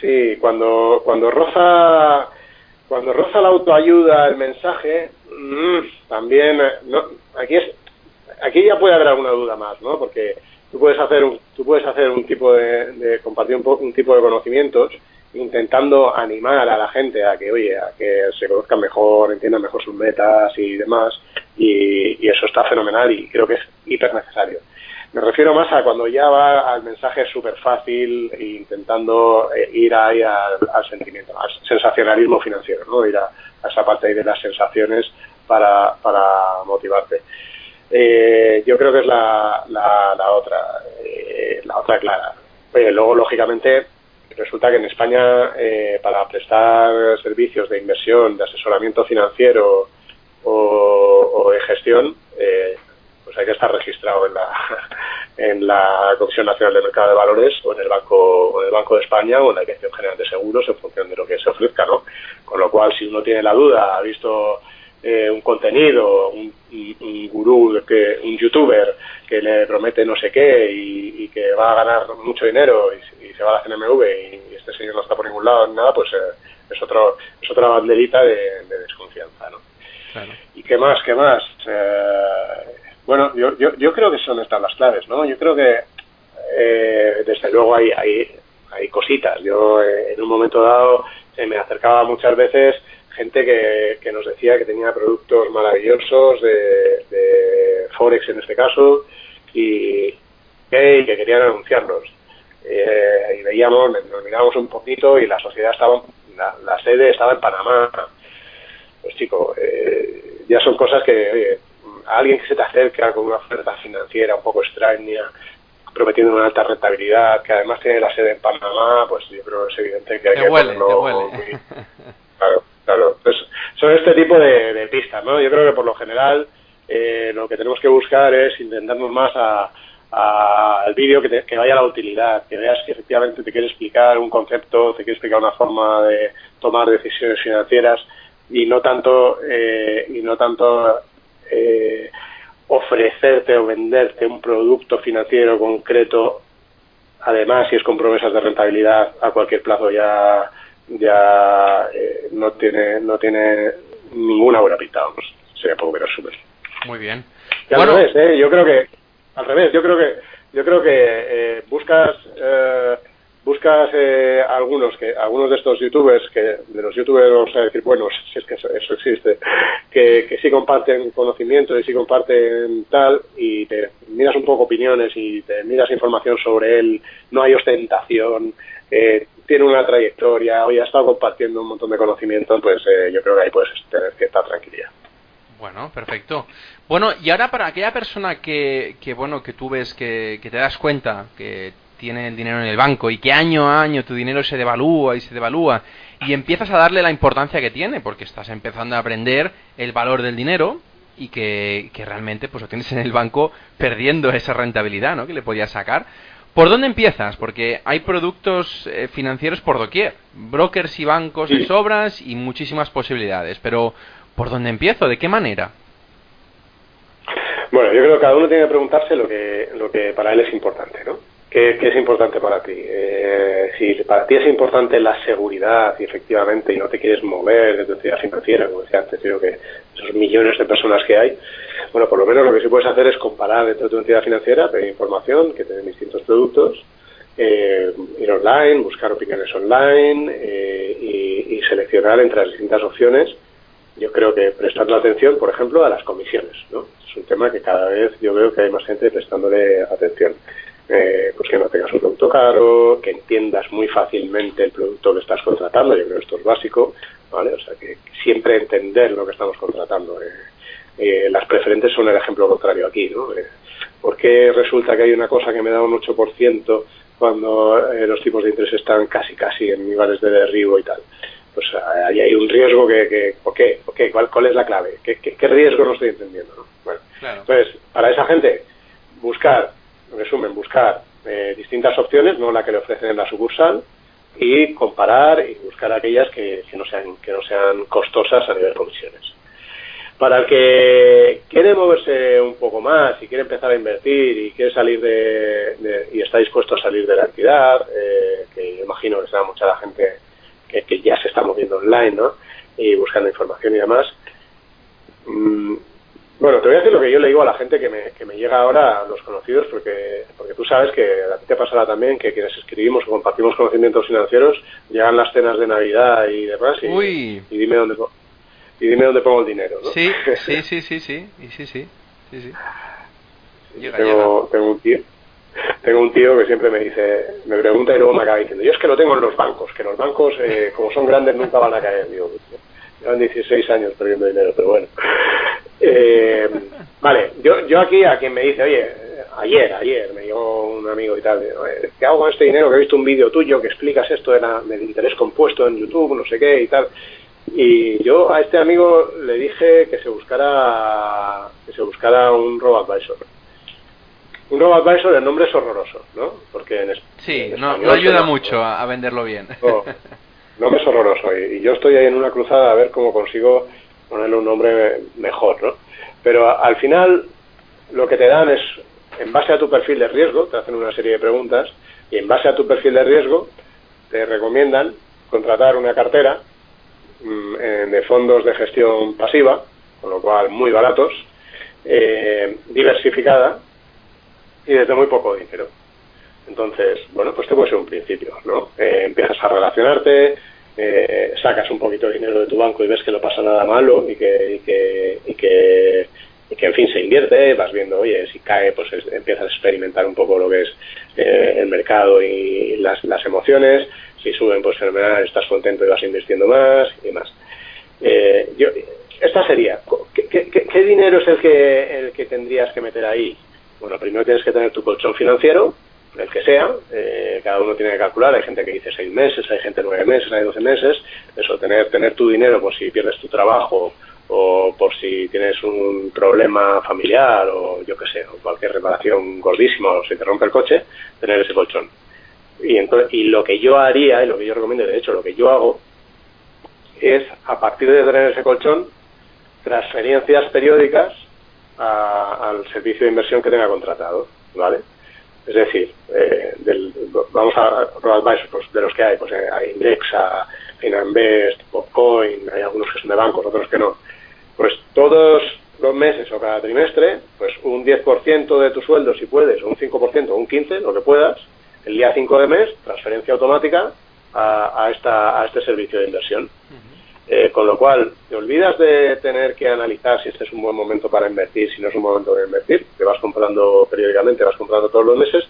[SPEAKER 2] sí. Cuando, cuando roza, cuando roza la autoayuda, el mensaje, mm, también, eh, no, aquí es, aquí ya puede haber alguna duda más, ¿no? Porque tú puedes hacer un, tú puedes hacer un tipo de, de compartir un, un tipo de conocimientos intentando animar a la gente a que, oye, a que se conozcan mejor, entiendan mejor sus metas y demás, y, y eso está fenomenal y creo que es hiper necesario. Me refiero más a cuando ya va al mensaje súper fácil e intentando eh, ir ahí al, sentimiento, al sensacionalismo financiero, ¿no? Ir a, esa parte ahí de las sensaciones para, motivarte. Eh, yo creo que es la, la, otra, eh, la otra clara. luego, lógicamente, resulta que en España, para prestar servicios de inversión, de asesoramiento financiero o, o de gestión, pues hay que estar registrado en la, en la Comisión Nacional de Mercado de Valores o en el Banco o en el Banco de España o en la Dirección General de Seguros en función de lo que se ofrezca, ¿no? Con lo cual, si uno tiene la duda, ha visto eh, un contenido, un, un, gurú, que, un youtuber que le promete no sé qué y, que va a ganar mucho dinero y, se va a la CNMV y este señor no está por ningún lado nada, pues eh, es otro es otra banderita de, desconfianza, ¿no? ¿Y qué más? ¿Qué más? Eh, bueno, yo, yo, yo creo que son estas las claves, ¿no? Yo creo que eh, desde luego hay, hay, hay cositas. Yo eh, en un momento dado se me acercaba muchas veces gente que, que nos decía que tenía productos maravillosos de, de Forex en este caso y, que querían anunciarlos. Eh, y veíamos, nos mirábamos un poquito y la sociedad estaba, la, la sede estaba en Panamá. Pues chico, eh, ya son cosas que, oye, a alguien que se te acerca con una oferta financiera un poco extraña, prometiendo una alta rentabilidad, que además tiene la sede en Panamá, pues yo creo que es evidente que hay que
[SPEAKER 1] huele,
[SPEAKER 2] Claro, claro. Pues son este tipo de, pistas, ¿no? Yo creo que por lo general eh, lo que tenemos que buscar es intentarnos más a, al vídeo que, que, vaya a la utilidad, que veas que efectivamente te quiere explicar un concepto, te quiere explicar una forma de tomar decisiones financieras y no tanto eh, y no tanto eh, ofrecerte o venderte un producto financiero concreto, además si es con promesas de rentabilidad a cualquier plazo ya ya eh, no tiene no tiene ninguna buena pinta, vamos. Sería poco menos súper.
[SPEAKER 1] Muy bien.
[SPEAKER 2] al revés, ¿eh? yo creo que al revés, yo creo que yo creo que eh, buscas eh, buscas eh, algunos que algunos de estos youtubers que de los youtubers vamos a decir bueno si es que eso, existe que, que sí comparten conocimiento y sí comparten tal y te miras un poco opiniones y te miras información sobre él no hay ostentación eh, tiene una trayectoria hoy ha estado compartiendo un montón de conocimiento pues eh, yo creo que ahí puedes tener cierta tranquilidad.
[SPEAKER 1] Bueno perfecto. Bueno y ahora para aquella persona que, que bueno que tú ves que, que te das cuenta que tiene el dinero en el banco y que año a año tu dinero se devalúa y se devalúa y empiezas a darle la importancia que tiene porque estás empezando a aprender el valor del dinero y que, realmente pues lo tienes en el banco perdiendo esa rentabilidad ¿no? que le podías sacar. ¿Por dónde empiezas? Porque hay productos eh, financieros por doquier, brokers y bancos de sobras y muchísimas posibilidades, pero ¿por dónde empiezo? ¿De qué manera?
[SPEAKER 2] Bueno, yo creo que cada uno tiene que preguntarse lo que, lo que para él es importante, ¿no? ¿Qué, es importante para ti? Eh, si para ti es importante la seguridad y efectivamente y no te quieres mover de tu entidad financiera, como decía antes, creo que esos millones de personas que hay, bueno, por lo menos lo que sí puedes hacer es comparar dentro de tu entidad financiera, pedir información que tienen distintos productos, eh, ir online, buscar opiniones online eh, y, y, seleccionar entre las distintas opciones. Yo creo que prestando atención, por ejemplo, a las comisiones, ¿no? Es un tema que cada vez yo veo que hay más gente prestándole atención. Eh, pues que no tengas un producto caro, que entiendas muy fácilmente el producto que estás contratando, yo creo que esto es básico, ¿vale? O sea, que siempre entender lo que estamos contratando. Eh, eh, las preferentes son el ejemplo contrario aquí, ¿no? ¿Por qué resulta que hay una cosa que me da un 8% cuando los tipos de interés están casi casi en niveles de derribo y tal? Pues ahí hay un riesgo que, ¿por qué? ¿Cuál, ¿Cuál es la clave? ¿Qué, qué, riesgo no estoy entendiendo? ¿no? Bueno, entonces, para esa gente, buscar en resumen, buscar eh, distintas opciones, no la que le ofrecen en la sucursal, y comparar y buscar aquellas que, no sean que no sean costosas a nivel de comisiones. Para el que quiere moverse un poco más y quiere empezar a invertir y quiere salir de, y está dispuesto a salir de la entidad, eh, que imagino que será mucha la gente que, que, ya se está moviendo online, ¿no? Y buscando información y demás. Mm, bueno, te voy a decir lo que yo le digo a la gente que me, que me llega ahora, a los conocidos, porque, porque tú sabes que a ti te pasará también que quienes escribimos o compartimos conocimientos financieros, llegan las cenas de Navidad y demás y, y dime dónde y dime dónde pongo el dinero, ¿no?
[SPEAKER 1] Sí, sí, sí, sí, sí, sí, sí, sí,
[SPEAKER 2] tengo, tengo un tío tengo un tío que siempre me dice, me pregunta y luego me acaba diciendo, yo es que lo tengo en los bancos, que los bancos, eh, como son grandes, nunca van a caer. Digo, llevan 16 años perdiendo dinero, pero bueno. Eh, vale, yo, yo aquí a quien me dice, oye, ayer, ayer me llegó un amigo y tal, ¿qué hago con este dinero? Que he visto un vídeo tuyo que explicas esto de la, del interés compuesto en YouTube, no sé qué y tal. Y yo a este amigo le dije que se buscara que se buscara un robo-advisor. Un robo-advisor, el nombre es horroroso, ¿no? Porque en,
[SPEAKER 1] sí, no, ayuda mucho a, venderlo bien.
[SPEAKER 2] No, nombre es horroroso. Y, y yo estoy ahí en una cruzada a ver cómo consigo ponerle un nombre mejor, ¿no? Pero al final lo que te dan es, en base a tu perfil de riesgo, te hacen una serie de preguntas, y en base a tu perfil de riesgo te recomiendan contratar una cartera mm, de fondos de gestión pasiva, con lo cual muy baratos, eh, diversificada y desde muy poco dinero. Entonces, bueno, pues te puede ser un principio, ¿no? Eh, empiezas a relacionarte, eh, sacas un poquito de dinero de tu banco y ves que no pasa nada malo y que, y que, y que, en fin se invierte, vas viendo, oye, si cae, pues empiezas a experimentar un poco lo que es eh, el mercado y las, las emociones, si suben, pues fenomenal, estás contento y vas invirtiendo más y demás. Eh, yo, esta sería, ¿qué, qué, dinero es el que, el que tendrías que meter ahí? Bueno, primero tienes que tener tu colchón financiero, el que sea, eh, cada uno tiene que calcular, hay gente que dice seis meses, hay gente nueve meses, hay doce meses, eso, tener, tener tu dinero por si pierdes tu trabajo o por si tienes un problema familiar o yo qué sé, o cualquier reparación gordísima o se te rompe el coche, tener ese colchón. Y, entonces, y lo que yo haría, y lo que yo recomiendo, de hecho, lo que yo hago, es, a partir de tener ese colchón, transferencias periódicas al servicio de inversión que tenga contratado, ¿vale? Es decir, eh, del, vamos a advisors pues, de los que hay, pues eh, a Index, a Finanbest, Popcoin, hay algunos que son de bancos, otros que no. Pues todos los meses o cada trimestre, pues un 10% de tu sueldo si puedes, un 5% o un 15%, lo que puedas, el día 5 de mes, transferencia automática a, esta, a este servicio de inversión. Eh, con lo cual, te olvidas de tener que analizar si este es un buen momento para invertir, si no es un momento de invertir, te vas comprando periódicamente, vas comprando todos los meses,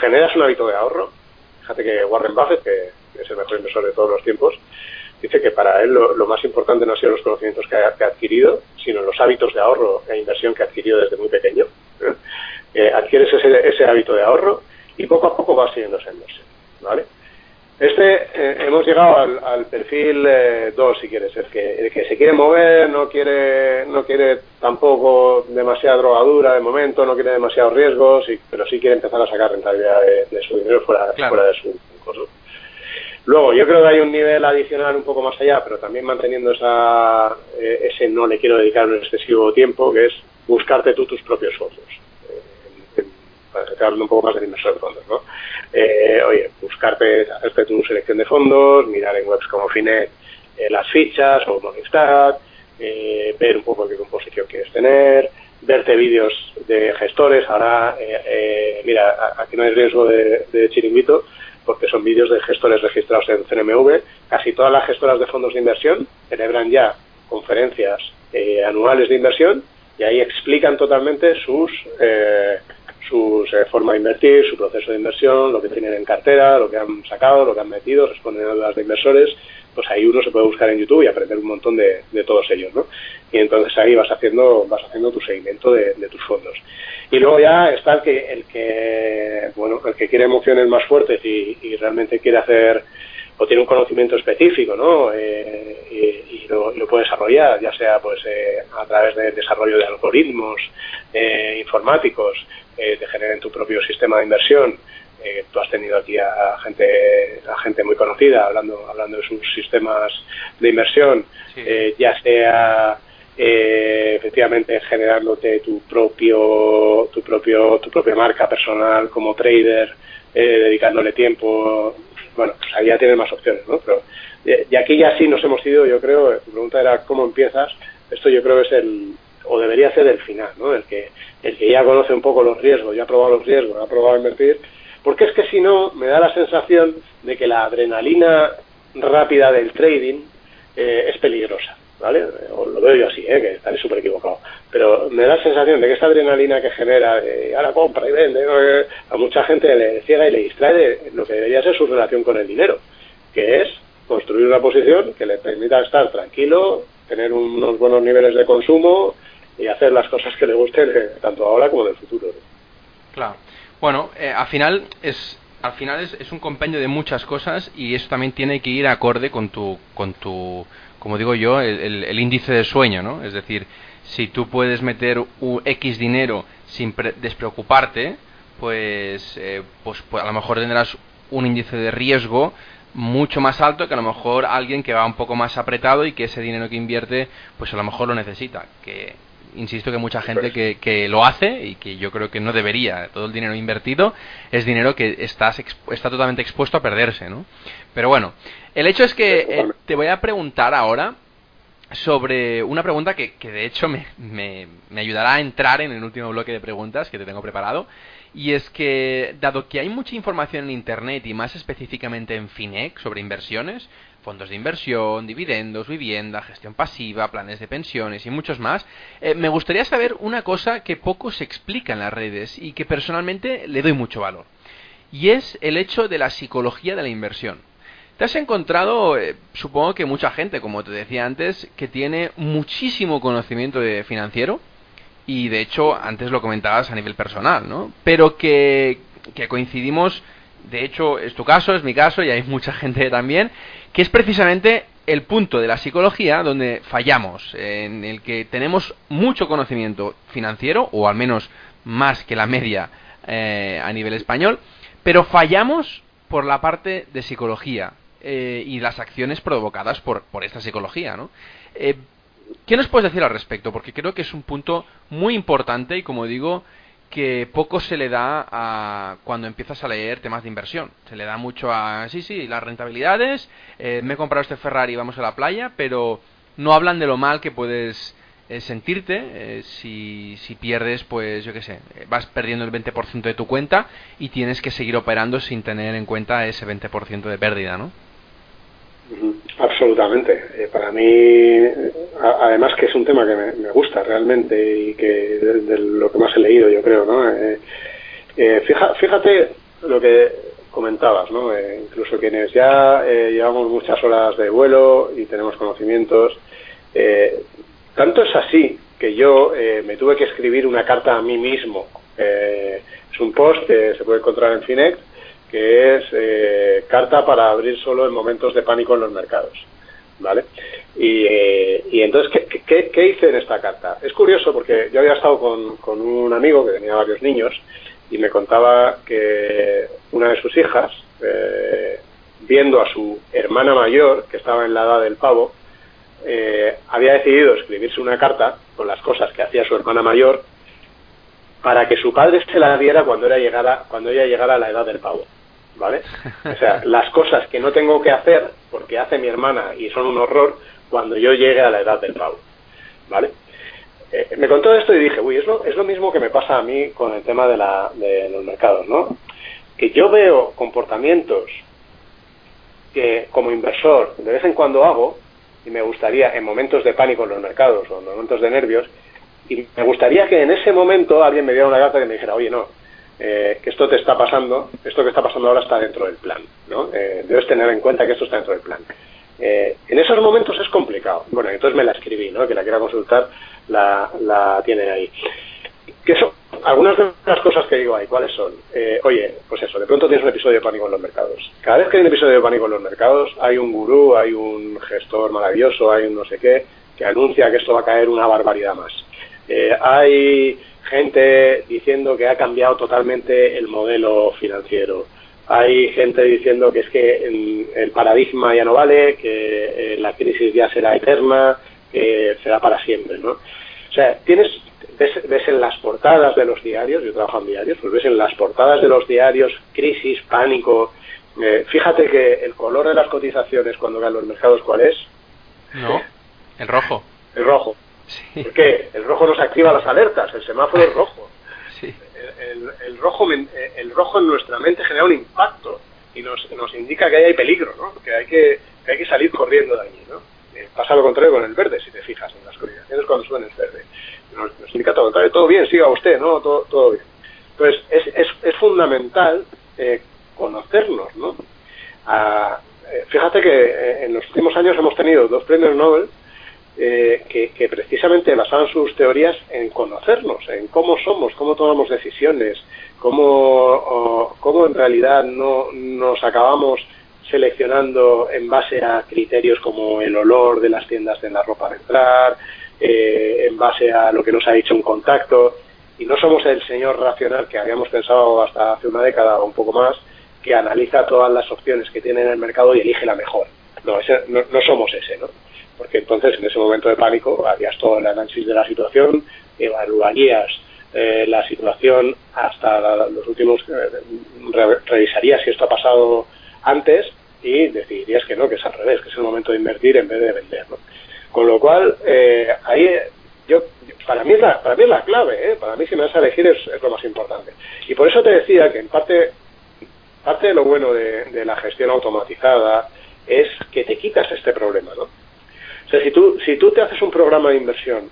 [SPEAKER 2] generas un hábito de ahorro. Fíjate que Warren Buffett, que es el mejor inversor de todos los tiempos, dice que para él lo, más importante no han sido los conocimientos que ha, adquirido, sino los hábitos de ahorro e inversión que ha adquirido desde muy pequeño. Eh, adquieres ese, ese hábito de ahorro y poco a poco vas siguiendo esa inversión. ¿vale? Este, eh, hemos llegado al, perfil 2, eh, si quieres, el que, el que se quiere mover, no quiere, no quiere tampoco demasiada drogadura de momento, no quiere demasiados riesgos, pero sí quiere empezar a sacar rentabilidad de, su dinero fuera, fuera de su costo. Luego, yo creo que hay un nivel adicional un poco más allá, pero también manteniendo esa, eh, ese no le quiero dedicar un excesivo tiempo, que es buscarte tú tus propios fondos estoy un poco más del inversor de fondos. Eh, oye, buscarte, hacerte tu selección de fondos, mirar en webs como Finet eh, las fichas o Morningstar, eh, ver un poco qué composición quieres tener, verte vídeos de gestores. Ahora, mira, aquí no hay riesgo de, de chiringuito porque son vídeos de gestores registrados en CNMV. Casi todas las gestoras de fondos de inversión celebran ya conferencias anuales de inversión y ahí explican totalmente sus su eh, forma de invertir, su proceso de inversión, lo que tienen en cartera, lo que han sacado, lo que han metido, responden a dudas de inversores, pues ahí uno se puede buscar en YouTube y aprender un montón de, todos ellos, ¿no? Y entonces ahí vas haciendo, vas haciendo tu seguimiento de, tus fondos. Y luego ya está el que, el que, bueno, el que quiere emociones más fuertes y, realmente quiere hacer o tiene un conocimiento específico, ¿no? Eh, y, lo, puede desarrollar, ya sea pues eh, a través del desarrollo de algoritmos informáticos, eh, te generen tu propio sistema de inversión. Eh, tú has tenido aquí a, gente a gente muy conocida hablando hablando de sus sistemas de inversión, eh, ya sea efectivamente generándote tu propio tu propio tu propia marca personal como trader, dedicándole tiempo. Bueno, pues ahí ya tienes más opciones, ¿no? Pero y aquí ya sí nos hemos ido, yo creo. Tu pregunta era cómo empiezas. Esto yo creo que es el o debería ser el final, ¿no? El que, el que ya conoce un poco los riesgos, ya ha probado los riesgos, ha probado invertir, porque es que si no, me da la sensación de que la adrenalina rápida del trading eh, es peligrosa, ¿vale? O lo veo yo así, ¿eh? que estaré súper equivocado. Pero me da la sensación de que esta adrenalina que genera, ahora compra y vende, a mucha gente le ciega y le distrae lo que debería ser su relación con el dinero, que es construir una posición que le permita estar tranquilo, tener unos buenos niveles de consumo, y hacer las cosas que le gusten eh, tanto ahora como en el futuro.
[SPEAKER 1] Claro. Bueno, eh, al final es al final es, es, un compendio de muchas cosas y eso también tiene que ir acorde con tu con tu como digo yo el, índice de sueño, ¿no? Es decir, si tú puedes meter un X dinero sin despreocuparte, pues, eh, pues, pues a lo mejor tendrás un índice de riesgo mucho más alto que a lo mejor alguien que va un poco más apretado y que ese dinero que invierte pues a lo mejor lo necesita que insisto que mucha gente que, que, lo hace y que yo creo que no debería. Todo el dinero invertido es dinero que estás está totalmente expuesto a perderse, ¿no? Pero bueno, el hecho es que eh, te voy a preguntar ahora sobre una pregunta que, que de hecho me, me, me, ayudará a entrar en el último bloque de preguntas que te tengo preparado. Y es que, dado que hay mucha información en Internet y más específicamente en FINEC sobre inversiones, fondos de inversión, dividendos, vivienda, gestión pasiva, planes de pensiones y muchos más, eh, me gustaría saber una cosa que poco se explica en las redes y que personalmente le doy mucho valor. Y es el hecho de la psicología de la inversión. Te has encontrado, eh, supongo que mucha gente, como te decía antes, que tiene muchísimo conocimiento de financiero y de hecho antes lo comentabas a nivel personal, ¿no? Pero que, que coincidimos de hecho es tu caso, es mi caso y hay mucha gente también, que es precisamente el punto de la psicología donde fallamos, en el que tenemos mucho conocimiento financiero, o al menos más que la media eh, a nivel español, pero fallamos por la parte de psicología eh, y las acciones provocadas por, por esta psicología, ¿no? Eh, ¿Qué nos puedes decir al respecto? Porque creo que es un punto muy importante y, como digo, que poco se le da a cuando empiezas a leer temas de inversión. Se le da mucho a, sí, sí, las rentabilidades, eh, me he comprado este Ferrari, vamos a la playa, pero no hablan de lo mal que puedes eh, sentirte eh, si, si pierdes, pues yo qué sé, vas perdiendo el 20% de tu cuenta y tienes que seguir operando sin tener en cuenta ese 20% de pérdida, ¿no?
[SPEAKER 2] Absolutamente. para mí, además que es un tema que me, gusta realmente y que de, lo que más he leído, yo creo, ¿no? fíjate lo que comentabas, ¿no? incluso quienes ya llevamos muchas horas de vuelo y tenemos conocimientos, eh, tanto es así que yo eh, me tuve que escribir una carta a mí mismo. Eh, es un post que se puede encontrar en Finex, que es carta para abrir solo en momentos de pánico en los mercados. ¿Vale? Y, entonces, ¿qué, hice en esta carta? Es curioso porque yo había estado con, con un amigo que tenía varios niños y me contaba que una de sus hijas, viendo a su hermana mayor, que estaba en la edad del pavo, eh, había decidido escribirse una carta con las cosas que hacía su hermana mayor para que su padre se la diera cuando, era llegara, cuando ella llegara a la edad del pavo. ¿Vale? O sea, las cosas que no tengo que hacer porque hace mi hermana y son un horror cuando yo llegue a la edad del pavo. ¿Vale? Eh, me contó esto y dije, uy, es lo, es lo mismo que me pasa a mí con el tema de, la, de los mercados, ¿no? Que yo veo comportamientos que como inversor de vez en cuando hago y me gustaría, en momentos de pánico en los mercados o en momentos de nervios, y me gustaría que en ese momento alguien me diera una carta y me dijera, oye, no, eh, que esto te está pasando, esto que está pasando ahora está dentro del plan, ¿no? Eh, debes tener en cuenta que esto está dentro del plan. Eh, en esos momentos es complicado. Bueno, entonces me la escribí, ¿no? Que la quiera consultar la, la tiene ahí. Que eso, algunas de las cosas que digo ahí, ¿cuáles son? Eh, oye, pues eso, de pronto tienes un episodio de pánico en los mercados. Cada vez que hay un episodio de pánico en los mercados, hay un gurú, hay un gestor maravilloso, hay un no sé qué, que anuncia que esto va a caer una barbaridad más. Eh, hay gente diciendo que ha cambiado totalmente el modelo financiero. Hay gente diciendo que es que el, paradigma ya no vale, que eh, la crisis ya será eterna, que será para siempre, ¿no? O sea, tienes ves, en las portadas de los diarios, yo trabajo en diarios, pues ves en las portadas de los diarios crisis, pánico. Eh, fíjate que el color de las cotizaciones cuando caen los mercados, ¿cuál es?
[SPEAKER 1] No, el rojo.
[SPEAKER 2] El rojo. Sí. ¿Por qué? El rojo nos activa las alertas, el semáforo es rojo. Sí. El, rojo, el rojo en nuestra mente genera un impacto y nos, nos indica que ahí hay peligro, ¿no? que, hay que, que hay que salir corriendo de allí. ¿no? Eh, pasa lo contrario con el verde, si te fijas en las cotizaciones cuando suben el verde nos, indica todo, todo bien, siga usted, ¿no? Todo, todo bien. Entonces, es, es, es fundamental eh, conocernos, ¿no? Ah, eh, fíjate que eh, en los últimos años hemos tenido dos premios Nobel que, que, precisamente basaban sus teorías en conocernos, en cómo somos, cómo tomamos decisiones, cómo, cómo en realidad no nos acabamos seleccionando en base a criterios como el olor de las tiendas de la ropa de entrar, eh, en base a lo que nos ha dicho un contacto y no somos el señor racional que habíamos pensado hasta hace una década o un poco más que analiza todas las opciones que tiene en el mercado y elige la mejor. No, ese, no, somos ese, ¿no? Porque entonces en ese momento de pánico harías todo el análisis de la situación, evaluarías eh, la situación hasta los últimos, eh, revisarías si esto ha pasado antes y decidirías que no, que es al revés, que es el momento de invertir en vez de vender, ¿no? Con lo cual, eh, ahí yo para mí es la, para mí es la clave, ¿eh? para mí si me vas a elegir es, lo más importante. Y por eso te decía que en parte, parte de lo bueno de, la gestión automatizada es que te quitas este problema, ¿no? O sea, si tú, si tú te haces un programa de inversión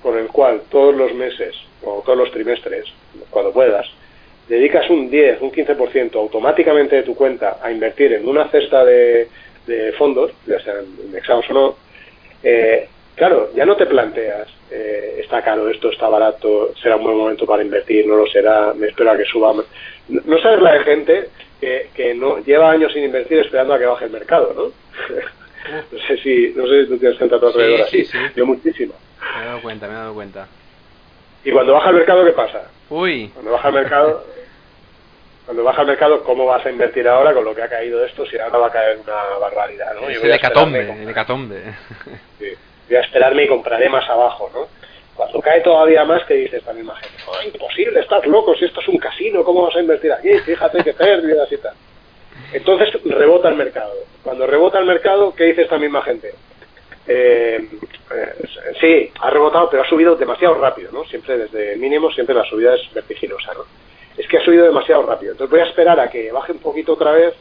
[SPEAKER 2] con el cual todos los meses o todos los trimestres, cuando puedas, dedicas un 10, un 15% automáticamente de tu cuenta a invertir en una cesta de, de fondos, ya sean indexados o no, eh, claro, ya no te planteas, eh, está caro esto, está barato, será un buen momento para invertir, no lo será, me espero a que suba. No, sabes la de gente que, que no lleva años sin invertir esperando a que baje el mercado, ¿no? no sé si no sé si tú tienes gente a tu alrededor así. Yo muchísimo.
[SPEAKER 1] Me he dado cuenta, me he dado cuenta.
[SPEAKER 2] Y cuando baja el mercado, ¿qué pasa?
[SPEAKER 1] Uy.
[SPEAKER 2] Cuando baja el mercado, cuando baja el mercado, ¿cómo vas a invertir ahora con lo que ha caído esto? Si ahora va a caer una barbaridad, ¿no?
[SPEAKER 1] Es el hecatombe, el hecatombe.
[SPEAKER 2] Sí, voy a esperarme y compraré más abajo, ¿no? Cuando cae todavía más, que dice esta misma gente? Imposible, estás loco, si esto es un casino, ¿cómo vas a invertir aquí? Fíjate qué pérdidas y tal. Entonces rebota el mercado. Cuando rebota el mercado, ¿qué dice esta misma gente? Eh, eh, sí, ha rebotado, pero ha subido demasiado rápido, ¿no? Siempre desde mínimo, siempre la subida es vertiginosa, ¿no? Es que ha subido demasiado rápido. Entonces voy a esperar a que baje un poquito otra vez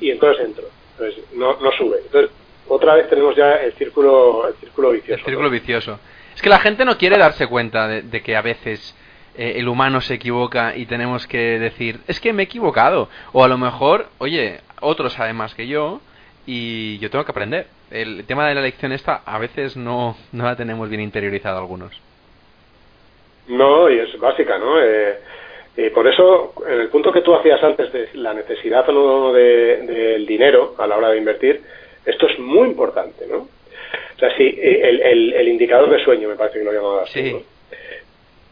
[SPEAKER 2] y entonces entro. Entonces no, no sube. Entonces otra vez tenemos ya el círculo, el círculo vicioso.
[SPEAKER 1] El círculo vicioso. Es que la gente no quiere darse cuenta de, que a veces eh, el humano se equivoca y tenemos que decir, es que me he equivocado. O a lo mejor, oye, otro sabe más que yo y yo tengo que aprender. El tema de la lección esta a veces no, no la tenemos bien interiorizada algunos.
[SPEAKER 2] No, y es básica, ¿no? Eh, y por eso, en el punto que tú hacías antes de la necesidad o no del de, dinero a la hora de invertir, esto es muy importante, ¿no? O sea, sí, el, el, indicador de sueño me parece que lo llamaba así.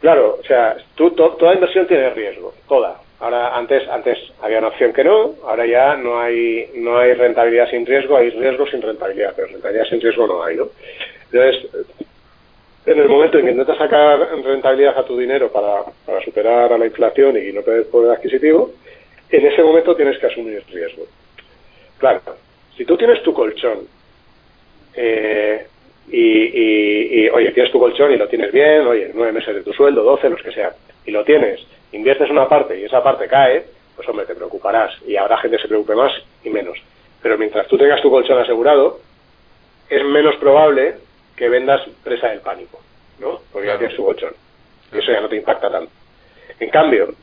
[SPEAKER 2] Claro, o sea, tú, toda inversión tiene riesgo, toda. Ahora, antes, antes había una opción que no, ahora ya no hay, no hay rentabilidad sin riesgo, hay riesgo sin rentabilidad, pero rentabilidad sin riesgo no hay, ¿no? Entonces, en el momento en que intentas sacar rentabilidad a tu dinero para, para superar a la inflación y no perder poder adquisitivo, en ese momento tienes que asumir riesgo. Claro, si tú tienes tu colchón eh, y, oye, tienes tu colchón y lo tienes bien, oye, nueve meses de tu sueldo, doce, los que sean, y lo tienes, inviertes una parte y esa parte cae, pues hombre, te preocuparás y habrá gente que se preocupe más y menos. Pero mientras tú tengas tu colchón asegurado, es menos probable que vendas presa del pánico, ¿no? Porque ya tienes tu colchón. Y eso ya no te impacta tanto. En cambio,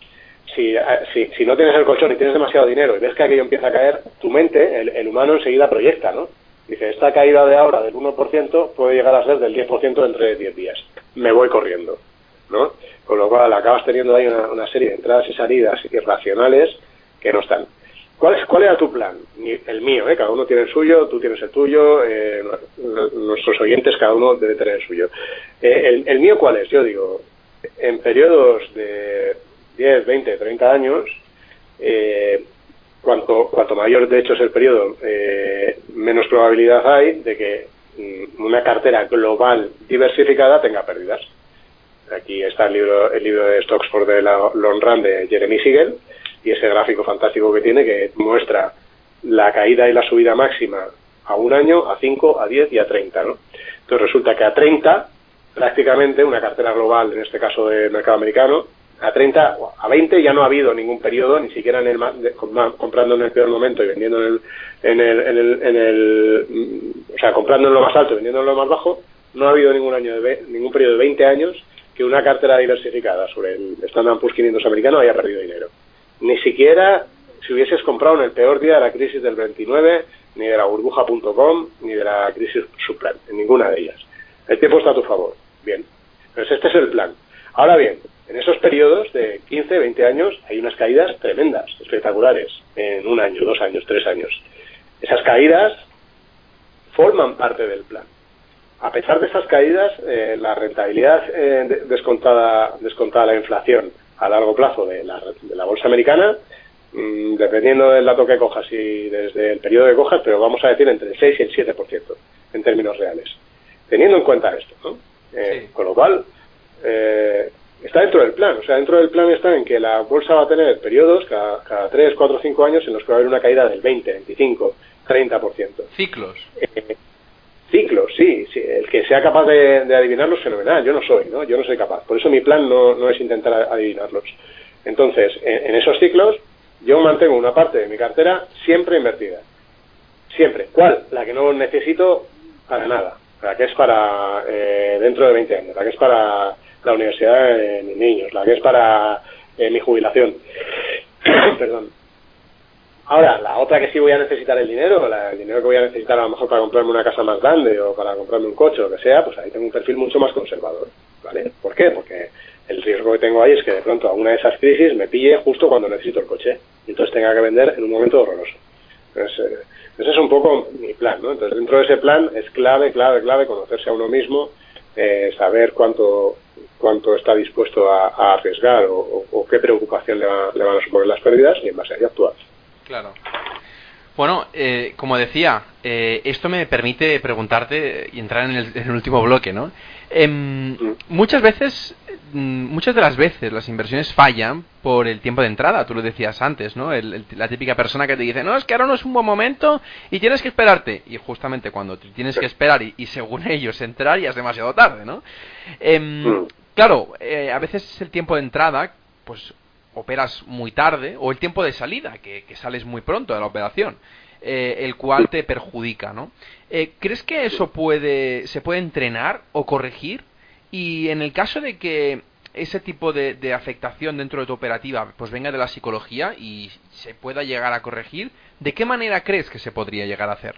[SPEAKER 2] si, si, si, no tienes el colchón y tienes demasiado dinero y ves que aquello empieza a caer, tu mente, el, el humano enseguida proyecta, ¿no? Dice, esta caída de ahora del 1% puede llegar a ser del 10% dentro de 10 días. Me voy corriendo, ¿no? Con lo cual acabas teniendo ahí una, serie de entradas y salidas irracionales que no están. ¿Cuál, ¿Cuál era tu plan? El mío, ¿eh? Cada uno tiene el suyo, tú tienes el tuyo, eh, nuestros oyentes, cada uno debe tener el suyo. Eh, el, el mío, ¿cuál es? Yo digo, en periodos de 10, 20, 30 años, eh, cuanto, cuanto mayor de hecho es el periodo, eh, menos probabilidad hay de que mm, una cartera global diversificada tenga pérdidas. Aquí está el libro, el libro de Stocks for the Long Run de Jeremy Siegel y ese gráfico fantástico que tiene que muestra la caída y la subida máxima a un año, a 5, a 10 y a 30. ¿no? Entonces resulta que a 30 prácticamente una cartera global, en este caso del mercado americano, a 30, a 20 ya no ha habido ningún periodo, ni siquiera en el comprando en el peor momento y vendiendo en el, en el, en el, en el o sea, comprando en lo más alto y vendiendo en lo más bajo, no ha habido ningún año de, ningún periodo de 20 años que una cartera diversificada sobre el Standard Poor's 500 americano haya perdido dinero. Ni siquiera si hubieses comprado en el peor día de la crisis del 29, ni de la burbuja.com, ni de la crisis subprime, en ninguna de ellas. El tiempo está a tu favor. Bien. Pues este es el plan. Ahora bien, en esos periodos de 15, 20 años hay unas caídas tremendas, espectaculares, en un año, dos años, tres años. Esas caídas forman parte del plan. A pesar de esas caídas, eh, la rentabilidad eh, descontada, descontada la inflación a largo plazo de la, de la bolsa americana, mm, dependiendo del dato que cojas y desde el periodo que cojas, pero vamos a decir entre el 6 y el 7% en términos reales. Teniendo en cuenta esto, ¿no? Eh, con lo cual, eh, está dentro del plan. O sea, dentro del plan está en que la bolsa va a tener periodos cada, cada 3, 4, 5 años en los que va a haber una caída del 20, 25, 30%.
[SPEAKER 1] Ciclos.
[SPEAKER 2] Eh, ciclos, sí, sí. El que sea capaz de, de, adivinarlos, fenomenal. Yo no soy, ¿no? Yo no soy capaz. Por eso mi plan no, no es intentar adivinarlos. Entonces, en, en, esos ciclos, yo mantengo una parte de mi cartera siempre invertida. Siempre. ¿Cuál? La que no necesito para nada. La que es para eh, dentro de 20 años. La que es para la universidad de mis niños, la que es para eh, mi jubilación. Perdón. Ahora, la otra que sí voy a necesitar el dinero, el dinero que voy a necesitar a lo mejor para comprarme una casa más grande o para comprarme un coche o lo que sea, pues ahí tengo un perfil mucho más conservador. ¿Vale? ¿Por qué? Porque el riesgo que tengo ahí es que de pronto a una de esas crisis me pille justo cuando necesito el coche y entonces tenga que vender en un momento horroroso. Entonces, eh, ese es un poco mi plan, ¿no? Entonces, dentro de ese plan es clave, clave, clave conocerse a uno mismo, eh, saber cuánto cuánto está dispuesto a, arriesgar o, qué preocupación le, van a suponer las pérdidas y en base a ello actuar.
[SPEAKER 1] Claro. Bueno, eh, como decía, eh, esto me permite preguntarte y entrar en el, último bloque, ¿no? Em, muchas veces, mm, muchas de las veces las inversiones fallan por el tiempo de entrada, tú lo decías antes, ¿no? la típica persona que te dice, no, es que ahora no es un buen momento y tienes que esperarte. Y justamente cuando tienes que esperar y, según ellos entrar ya es demasiado tarde, ¿no? Em. Claro, eh, a veces el tiempo de entrada, pues operas muy tarde, o el tiempo de salida, que, sales muy pronto de la operación, eh, el cual te perjudica, ¿no? Eh, ¿Crees que eso puede, se puede entrenar o corregir? Y en el caso de que ese tipo de, afectación dentro de tu operativa pues venga de la psicología y se pueda llegar a corregir, ¿de qué manera crees que se podría llegar a hacer?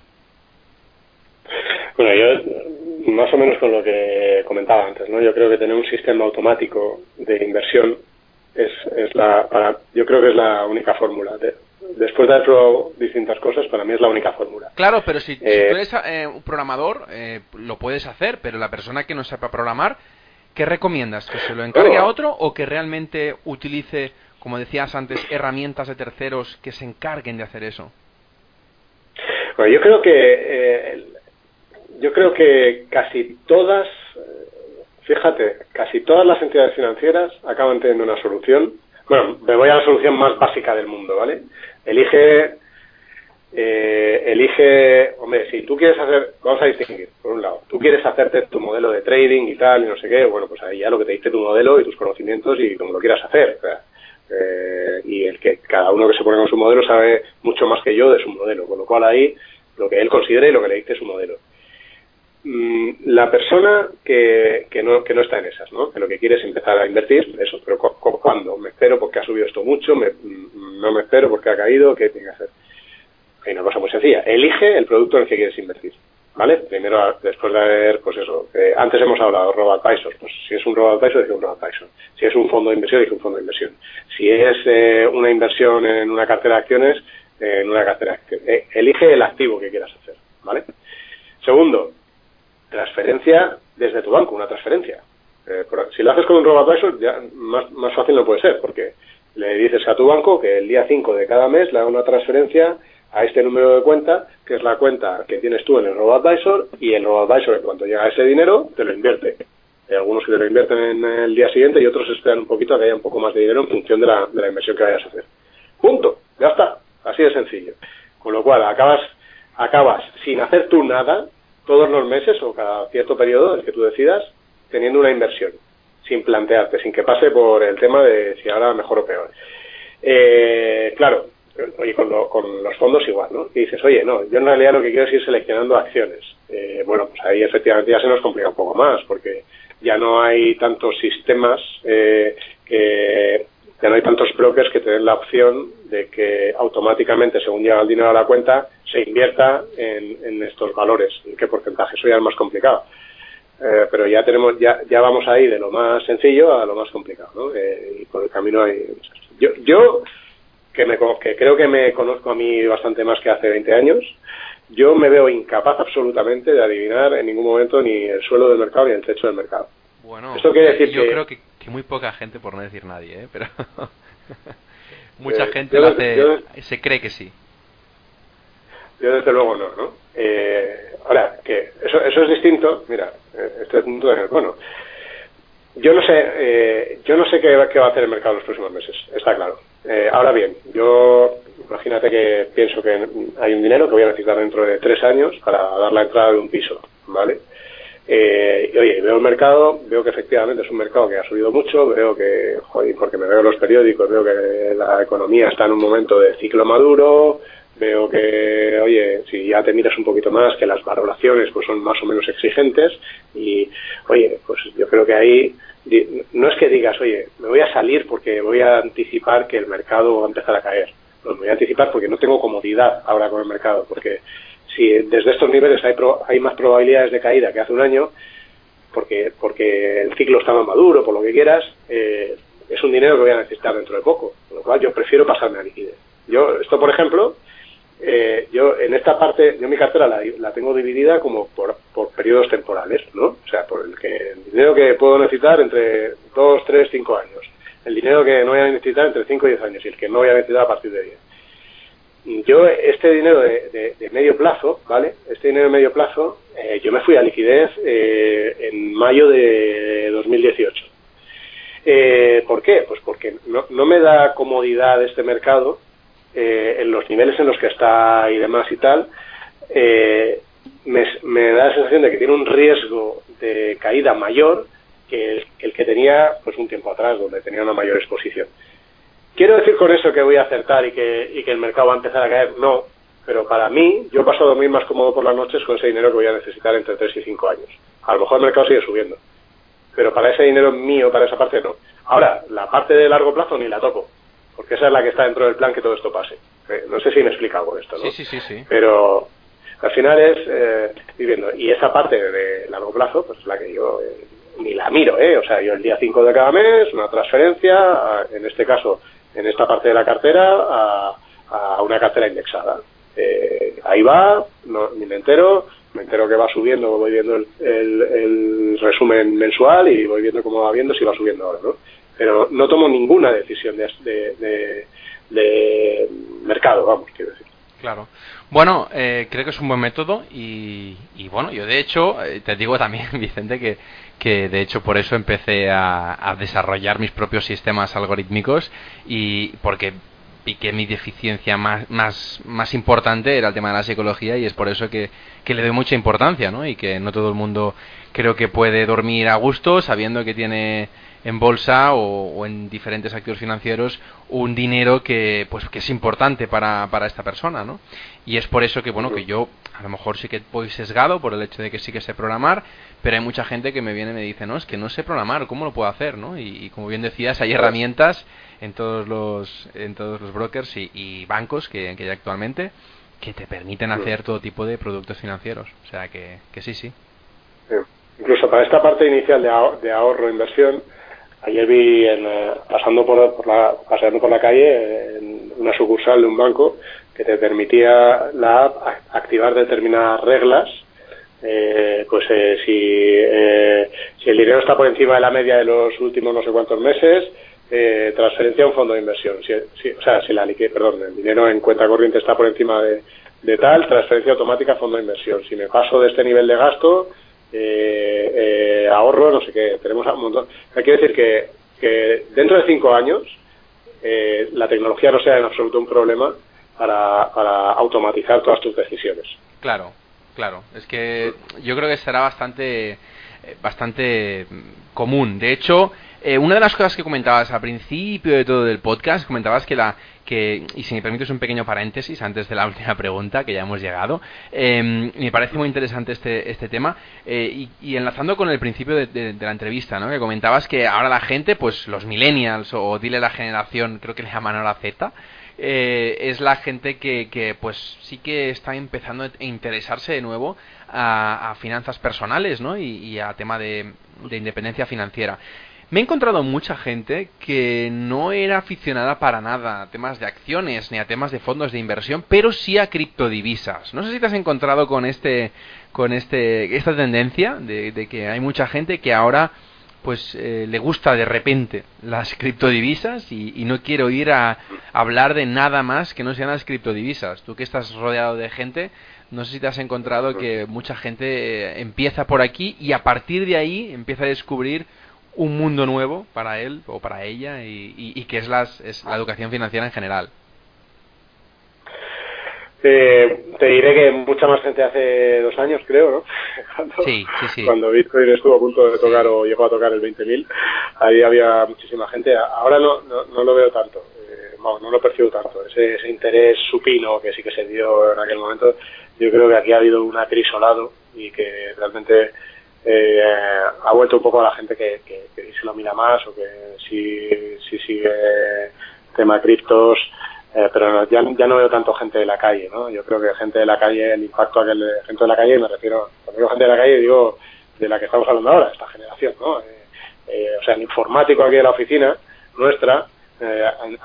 [SPEAKER 2] Bueno, yo más o menos con lo que comentaba antes, ¿no? Yo creo que tener un sistema automático de inversión es, es la, yo creo que es la única fórmula. Después de haber probado distintas cosas, para mí es la única fórmula.
[SPEAKER 1] Claro, pero si, eh, tú eres eh, un programador, eh, lo puedes hacer, pero la persona que no sepa programar, ¿qué recomiendas? ¿Que se lo encargue a otro o que realmente utilice, como decías antes, herramientas de terceros que se encarguen de hacer eso?
[SPEAKER 2] Bueno, yo creo que yo creo que casi todas fíjate, casi todas las entidades financieras acaban teniendo una solución. Bueno, me voy a la solución más básica del mundo, ¿vale? Elige, eh, elige, hombre, si tú quieres hacer, vamos a distinguir, por un lado, tú quieres hacerte tu modelo de trading y tal, y no sé qué, bueno, pues ahí ya lo que te dice tu modelo y tus conocimientos y como lo quieras hacer. eh, y el que cada uno que se pone con su modelo sabe mucho más que yo de su modelo, con lo cual ahí lo que él considera y lo que le dice su modelo. Mm, la persona que, que, no, que no está en esas, ¿no? que lo que quiere es empezar a invertir, eso, pero ¿cuándo? ¿Me espero porque ha subido esto mucho? Me, ¿No me espero porque ha caído? ¿Qué tiene que hacer? Hay una cosa muy sencilla, elige el producto en el que quieres invertir. ¿Vale? Primero, después de haber, pues eso, antes hemos hablado de robo-advisor, pues si es un robo-advisor, dice un robo-advisor. Si es un fondo de inversión, dice un fondo de inversión. Si es eh, una inversión en una cartera de acciones, en una cartera de acciones. Eh, elige el activo que quieras hacer, ¿vale? Segundo, transferencia desde tu banco, una transferencia. Eh, si lo haces con un robo ya más, más fácil no puede ser, porque le dices a tu banco que el día 5 de cada mes le haga una transferencia a este número de cuenta, que es la cuenta que tienes tú en el RoboAdvisor, y el RoboAdvisor, cuando llega ese dinero, te lo invierte. Hay algunos que te lo invierten en el día siguiente y otros esperan un poquito a que haya un poco más de dinero en función de la, de la inversión que vayas a hacer. Punto. Ya está. Así de sencillo. Con lo cual, acabas, acabas sin hacer tú nada, todos los meses o cada cierto periodo, el que tú decidas, teniendo una inversión, sin plantearte, sin que pase por el tema de si ahora mejor o peor. Eh, claro, oye, con, los fondos igual, ¿no? Y dices, oye, no, yo en realidad lo que quiero es ir seleccionando acciones. Eh, bueno, pues ahí efectivamente ya se nos complica un poco más, porque ya no hay tantos sistemas eh, que ya no hay tantos brokers que te den la opción de que automáticamente, según llega el dinero a la cuenta, se invierta en, estos valores. ¿En qué porcentaje? Eso ya es más complicado. Eh, pero ya tenemos, ya, ya vamos ahí de lo más sencillo a lo más complicado, ¿no? Eh, y por el camino hay yo, yo que me que creo que me conozco a mí bastante más que hace 20 años, yo me veo incapaz absolutamente de adivinar en ningún momento ni el suelo del mercado ni el techo del mercado.
[SPEAKER 1] Bueno, Esto quiere decir yo creo que, que, muy poca gente, por no decir nadie, ¿eh? pero mucha eh, gente se cree que sí.
[SPEAKER 2] Yo desde luego no, ¿no? Eh, ahora, que eso, eso es distinto, mira, eh, este punto es, bueno, yo no sé, eh, yo no sé qué, qué, va a hacer el mercado en los próximos meses, está claro. Eh, ahora bien, yo imagínate que pienso que hay un dinero que voy a necesitar dentro de tres años para dar la entrada de un piso, ¿vale? Eh, y oye, veo el mercado, veo que efectivamente es un mercado que ha subido mucho, veo que, joder, porque me veo los periódicos, veo que la economía está en un momento de ciclo maduro, veo que, oye, si ya te miras un poquito más, que las valoraciones pues son más o menos exigentes y, oye, pues yo creo que ahí no es que digas, oye, me voy a salir porque voy a anticipar que el mercado va a empezar a caer. No, me voy a anticipar porque no tengo comodidad ahora con el mercado, porque si desde estos niveles hay, hay más probabilidades de caída que hace un año, porque, porque el ciclo está más maduro, por lo que quieras, eh, es un dinero que voy a necesitar dentro de poco. Con lo cual yo prefiero pasarme a liquidez. Yo, esto por ejemplo, eh, yo en esta parte, yo mi cartera la, tengo dividida como por, por, periodos temporales, ¿no? O sea, por el, que, el dinero que puedo necesitar entre 2, 3, 5 años. El dinero que no voy a necesitar entre 5 y 10 años y el que no voy a necesitar a partir de 10. yo este dinero de, medio plazo, ¿vale? Este dinero de medio plazo, eh, yo me fui a liquidez eh, en mayo de 2018. Eh, ¿Por qué? Pues porque no, no, me da comodidad este mercado en los niveles en los que está y demás y tal. Me, me, da la sensación de que tiene un riesgo de caída mayor que el, que el que tenía pues un tiempo atrás, donde tenía una mayor exposición. ¿Quiero decir con eso que voy a acertar y que, y que el mercado va a empezar a caer? No, pero para mí, yo paso a dormir más cómodo por las noches con ese dinero que voy a necesitar entre 3 y 5 años. A lo mejor el mercado sigue subiendo, pero para ese dinero mío, para esa parte, no. Ahora, la parte de largo plazo ni la toco, porque esa es la que está dentro del plan que todo esto pase. Eh, no sé si me explica algo esto, ¿no?
[SPEAKER 1] Sí, sí, sí. sí.
[SPEAKER 2] Pero al final es eh, viviendo. Y esa parte de largo plazo, pues es la que yo eh, ni la miro, ¿eh? O sea, yo el día 5 de cada mes, una transferencia, en este caso en esta parte de la cartera a, una cartera indexada. Eh, ahí va, no, ni me entero, me entero que va subiendo, voy viendo el, resumen mensual y voy viendo cómo va viendo, si va subiendo ahora, ¿no? Pero no tomo ninguna decisión de, de, mercado, vamos, quiero decir.
[SPEAKER 1] Claro. Bueno, eh, creo que es un buen método y, y bueno, yo de hecho eh, te digo también, Vicente, que que de hecho por eso empecé a, desarrollar mis propios sistemas algorítmicos y porque vi que mi deficiencia más, más, más importante era el tema de la psicología y es por eso que, le doy mucha importancia, ¿no? Y que no todo el mundo creo que puede dormir a gusto sabiendo que tiene en bolsa o, en diferentes activos financieros un dinero que pues que es importante para, para esta persona, ¿no? Y es por eso que bueno que yo a lo mejor sí que voy sesgado por el hecho de que sí que sé programar, pero hay mucha gente que me viene y me dice, no, es que no sé programar, ¿cómo lo puedo hacer? ¿no? Y, como bien decías, hay herramientas en todos los, en todos los brokers y, bancos que, que, hay actualmente que te permiten hacer todo tipo de productos financieros. O sea que, que sí, sí.
[SPEAKER 2] Incluso para esta parte inicial de, de ahorro e inversión, ayer vi en, eh, pasando por, por, la, paseando por la calle en una sucursal de un banco que te permitía la app activar determinadas reglas eh, pues eh, si, eh, si el dinero está por encima de la media de los últimos no sé cuántos meses, eh, transferencia a un fondo de inversión. Si, o sea, si la liquidez, perdón, el dinero en cuenta corriente está por encima de, de, tal, transferencia automática a fondo de inversión. Si me paso de este nivel de gasto, ahorro, no sé qué, tenemos un montón. Que decir que, que dentro de cinco años la tecnología no sea en absoluto un problema para, para automatizar todas tus decisiones.
[SPEAKER 1] Claro, Claro, es que yo creo que será bastante, eh, bastante común. De hecho, eh, una de las cosas que comentabas al principio de todo el podcast, comentabas que la que y si me permites un pequeño paréntesis antes de la última pregunta que ya hemos llegado, em, me parece muy interesante este este tema eh, y, enlazando con el principio de, la entrevista, ¿no? Que comentabas que ahora la gente, pues los millennials o dile la generación, creo que le llaman ahora Z, eh, es la gente que, que, pues sí que está empezando a interesarse de nuevo a, finanzas personales ¿no? y, a tema de, independencia financiera. Me he encontrado mucha gente que no era aficionada para nada a temas de acciones ni a temas de fondos de inversión, pero sí a criptodivisas. No sé si te has encontrado con este con este esta tendencia de que hay mucha gente que ahora pues eh, le gusta de repente las criptodivisas y, no quiero ir a, hablar de nada más que no sean las criptodivisas. Tú que estás rodeado de gente, no sé si te has encontrado que mucha gente eh, empieza por aquí y a partir de ahí empieza a descubrir un mundo nuevo para él o para ella y, que es, las, es la educación financiera en general.
[SPEAKER 2] Eh, te diré que mucha más gente hace dos años, creo, ¿no?
[SPEAKER 1] Cuando, sí, sí, sí.
[SPEAKER 2] cuando Bitcoin estuvo a punto de tocar o llegó a tocar el 20.000, ahí había muchísima gente. Ahora no, no, lo veo tanto, eh, no, lo percibo tanto. Ese, ese, interés supino que sí que se dio en aquel momento, yo creo que aquí ha habido un acrisolado y que realmente eh, ha vuelto un poco a la gente que, que, que se lo mira más o que si, si sigue tema criptos eh, pero ya, ya no veo tanto gente de la calle, ¿no? Yo creo que gente de la calle, el impacto aquel de gente de la calle, me refiero, cuando digo gente de la calle, digo de la que estamos hablando ahora, esta generación, ¿no? Eh, eh, o sea, el informático aquí de la oficina, nuestra,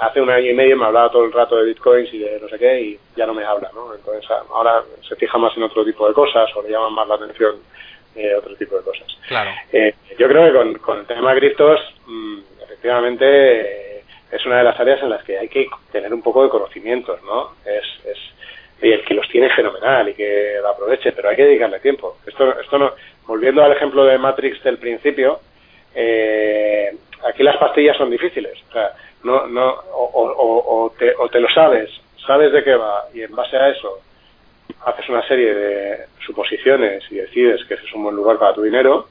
[SPEAKER 2] hace un año y medio me hablaba todo el rato de bitcoins y de no sé qué y ya no me habla, ¿no? Entonces ahora se fija más en otro tipo de cosas o le llaman más la atención otro tipo de cosas.
[SPEAKER 1] Claro.
[SPEAKER 2] yo creo que con, con el tema de criptos, mm, efectivamente es una de las áreas en las que hay que tener un poco de conocimientos, ¿no? Es, es y el que los tiene fenomenal y que lo aproveche, pero hay que dedicarle tiempo. Esto, esto no, volviendo al ejemplo de Matrix del principio, eh, aquí las pastillas son difíciles. O sea, no, no, o, o, te, o te lo sabes, sabes de qué va y en base a eso haces una serie de suposiciones y decides que ese es un buen lugar para tu dinero,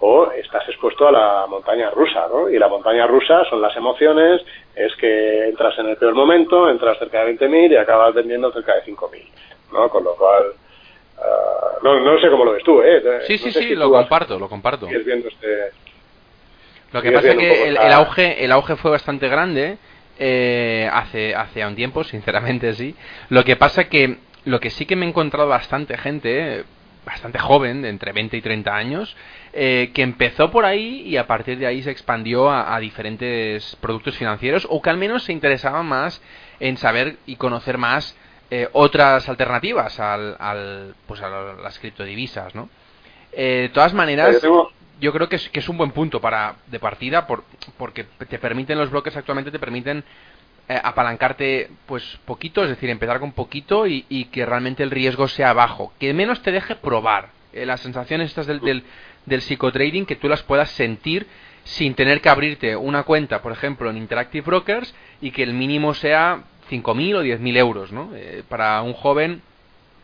[SPEAKER 2] o estás expuesto a la montaña rusa, ¿no? Y la montaña rusa son las emociones, es que entras en el peor momento, entras cerca de 20.000 y acabas vendiendo cerca de 5.000, ¿no? Con lo cual, uh, no, no sé cómo lo ves tú, ¿eh?
[SPEAKER 1] Sí, sí,
[SPEAKER 2] no
[SPEAKER 1] sí,
[SPEAKER 2] si
[SPEAKER 1] lo comparto, lo comparto.
[SPEAKER 2] viendo este...
[SPEAKER 1] Lo que pasa es que el, el auge, el auge fue bastante grande eh, hace, hace un tiempo, sinceramente sí. Lo que pasa que lo que sí que me he encontrado bastante gente, bastante joven, de entre 20 y 30 años, eh, que empezó por ahí y a partir de ahí se expandió a, a diferentes productos financieros o que al menos se interesaba más en saber y conocer más eh, otras alternativas al, al, pues a las criptodivisas, ¿no? Eh, de todas maneras,
[SPEAKER 2] yo
[SPEAKER 1] creo que es, que es un buen punto para de partida por, porque te permiten los bloques actualmente te permiten eh, apalancarte pues poquito es decir empezar con poquito y, y que realmente el riesgo sea bajo que menos te deje probar Eh, las sensaciones estas del, del, del psicotrading que tú las puedas sentir sin tener que abrirte una cuenta por ejemplo en Interactive Brokers y que el mínimo sea 5.000 o 10.000 euros ¿no? Eh, para un joven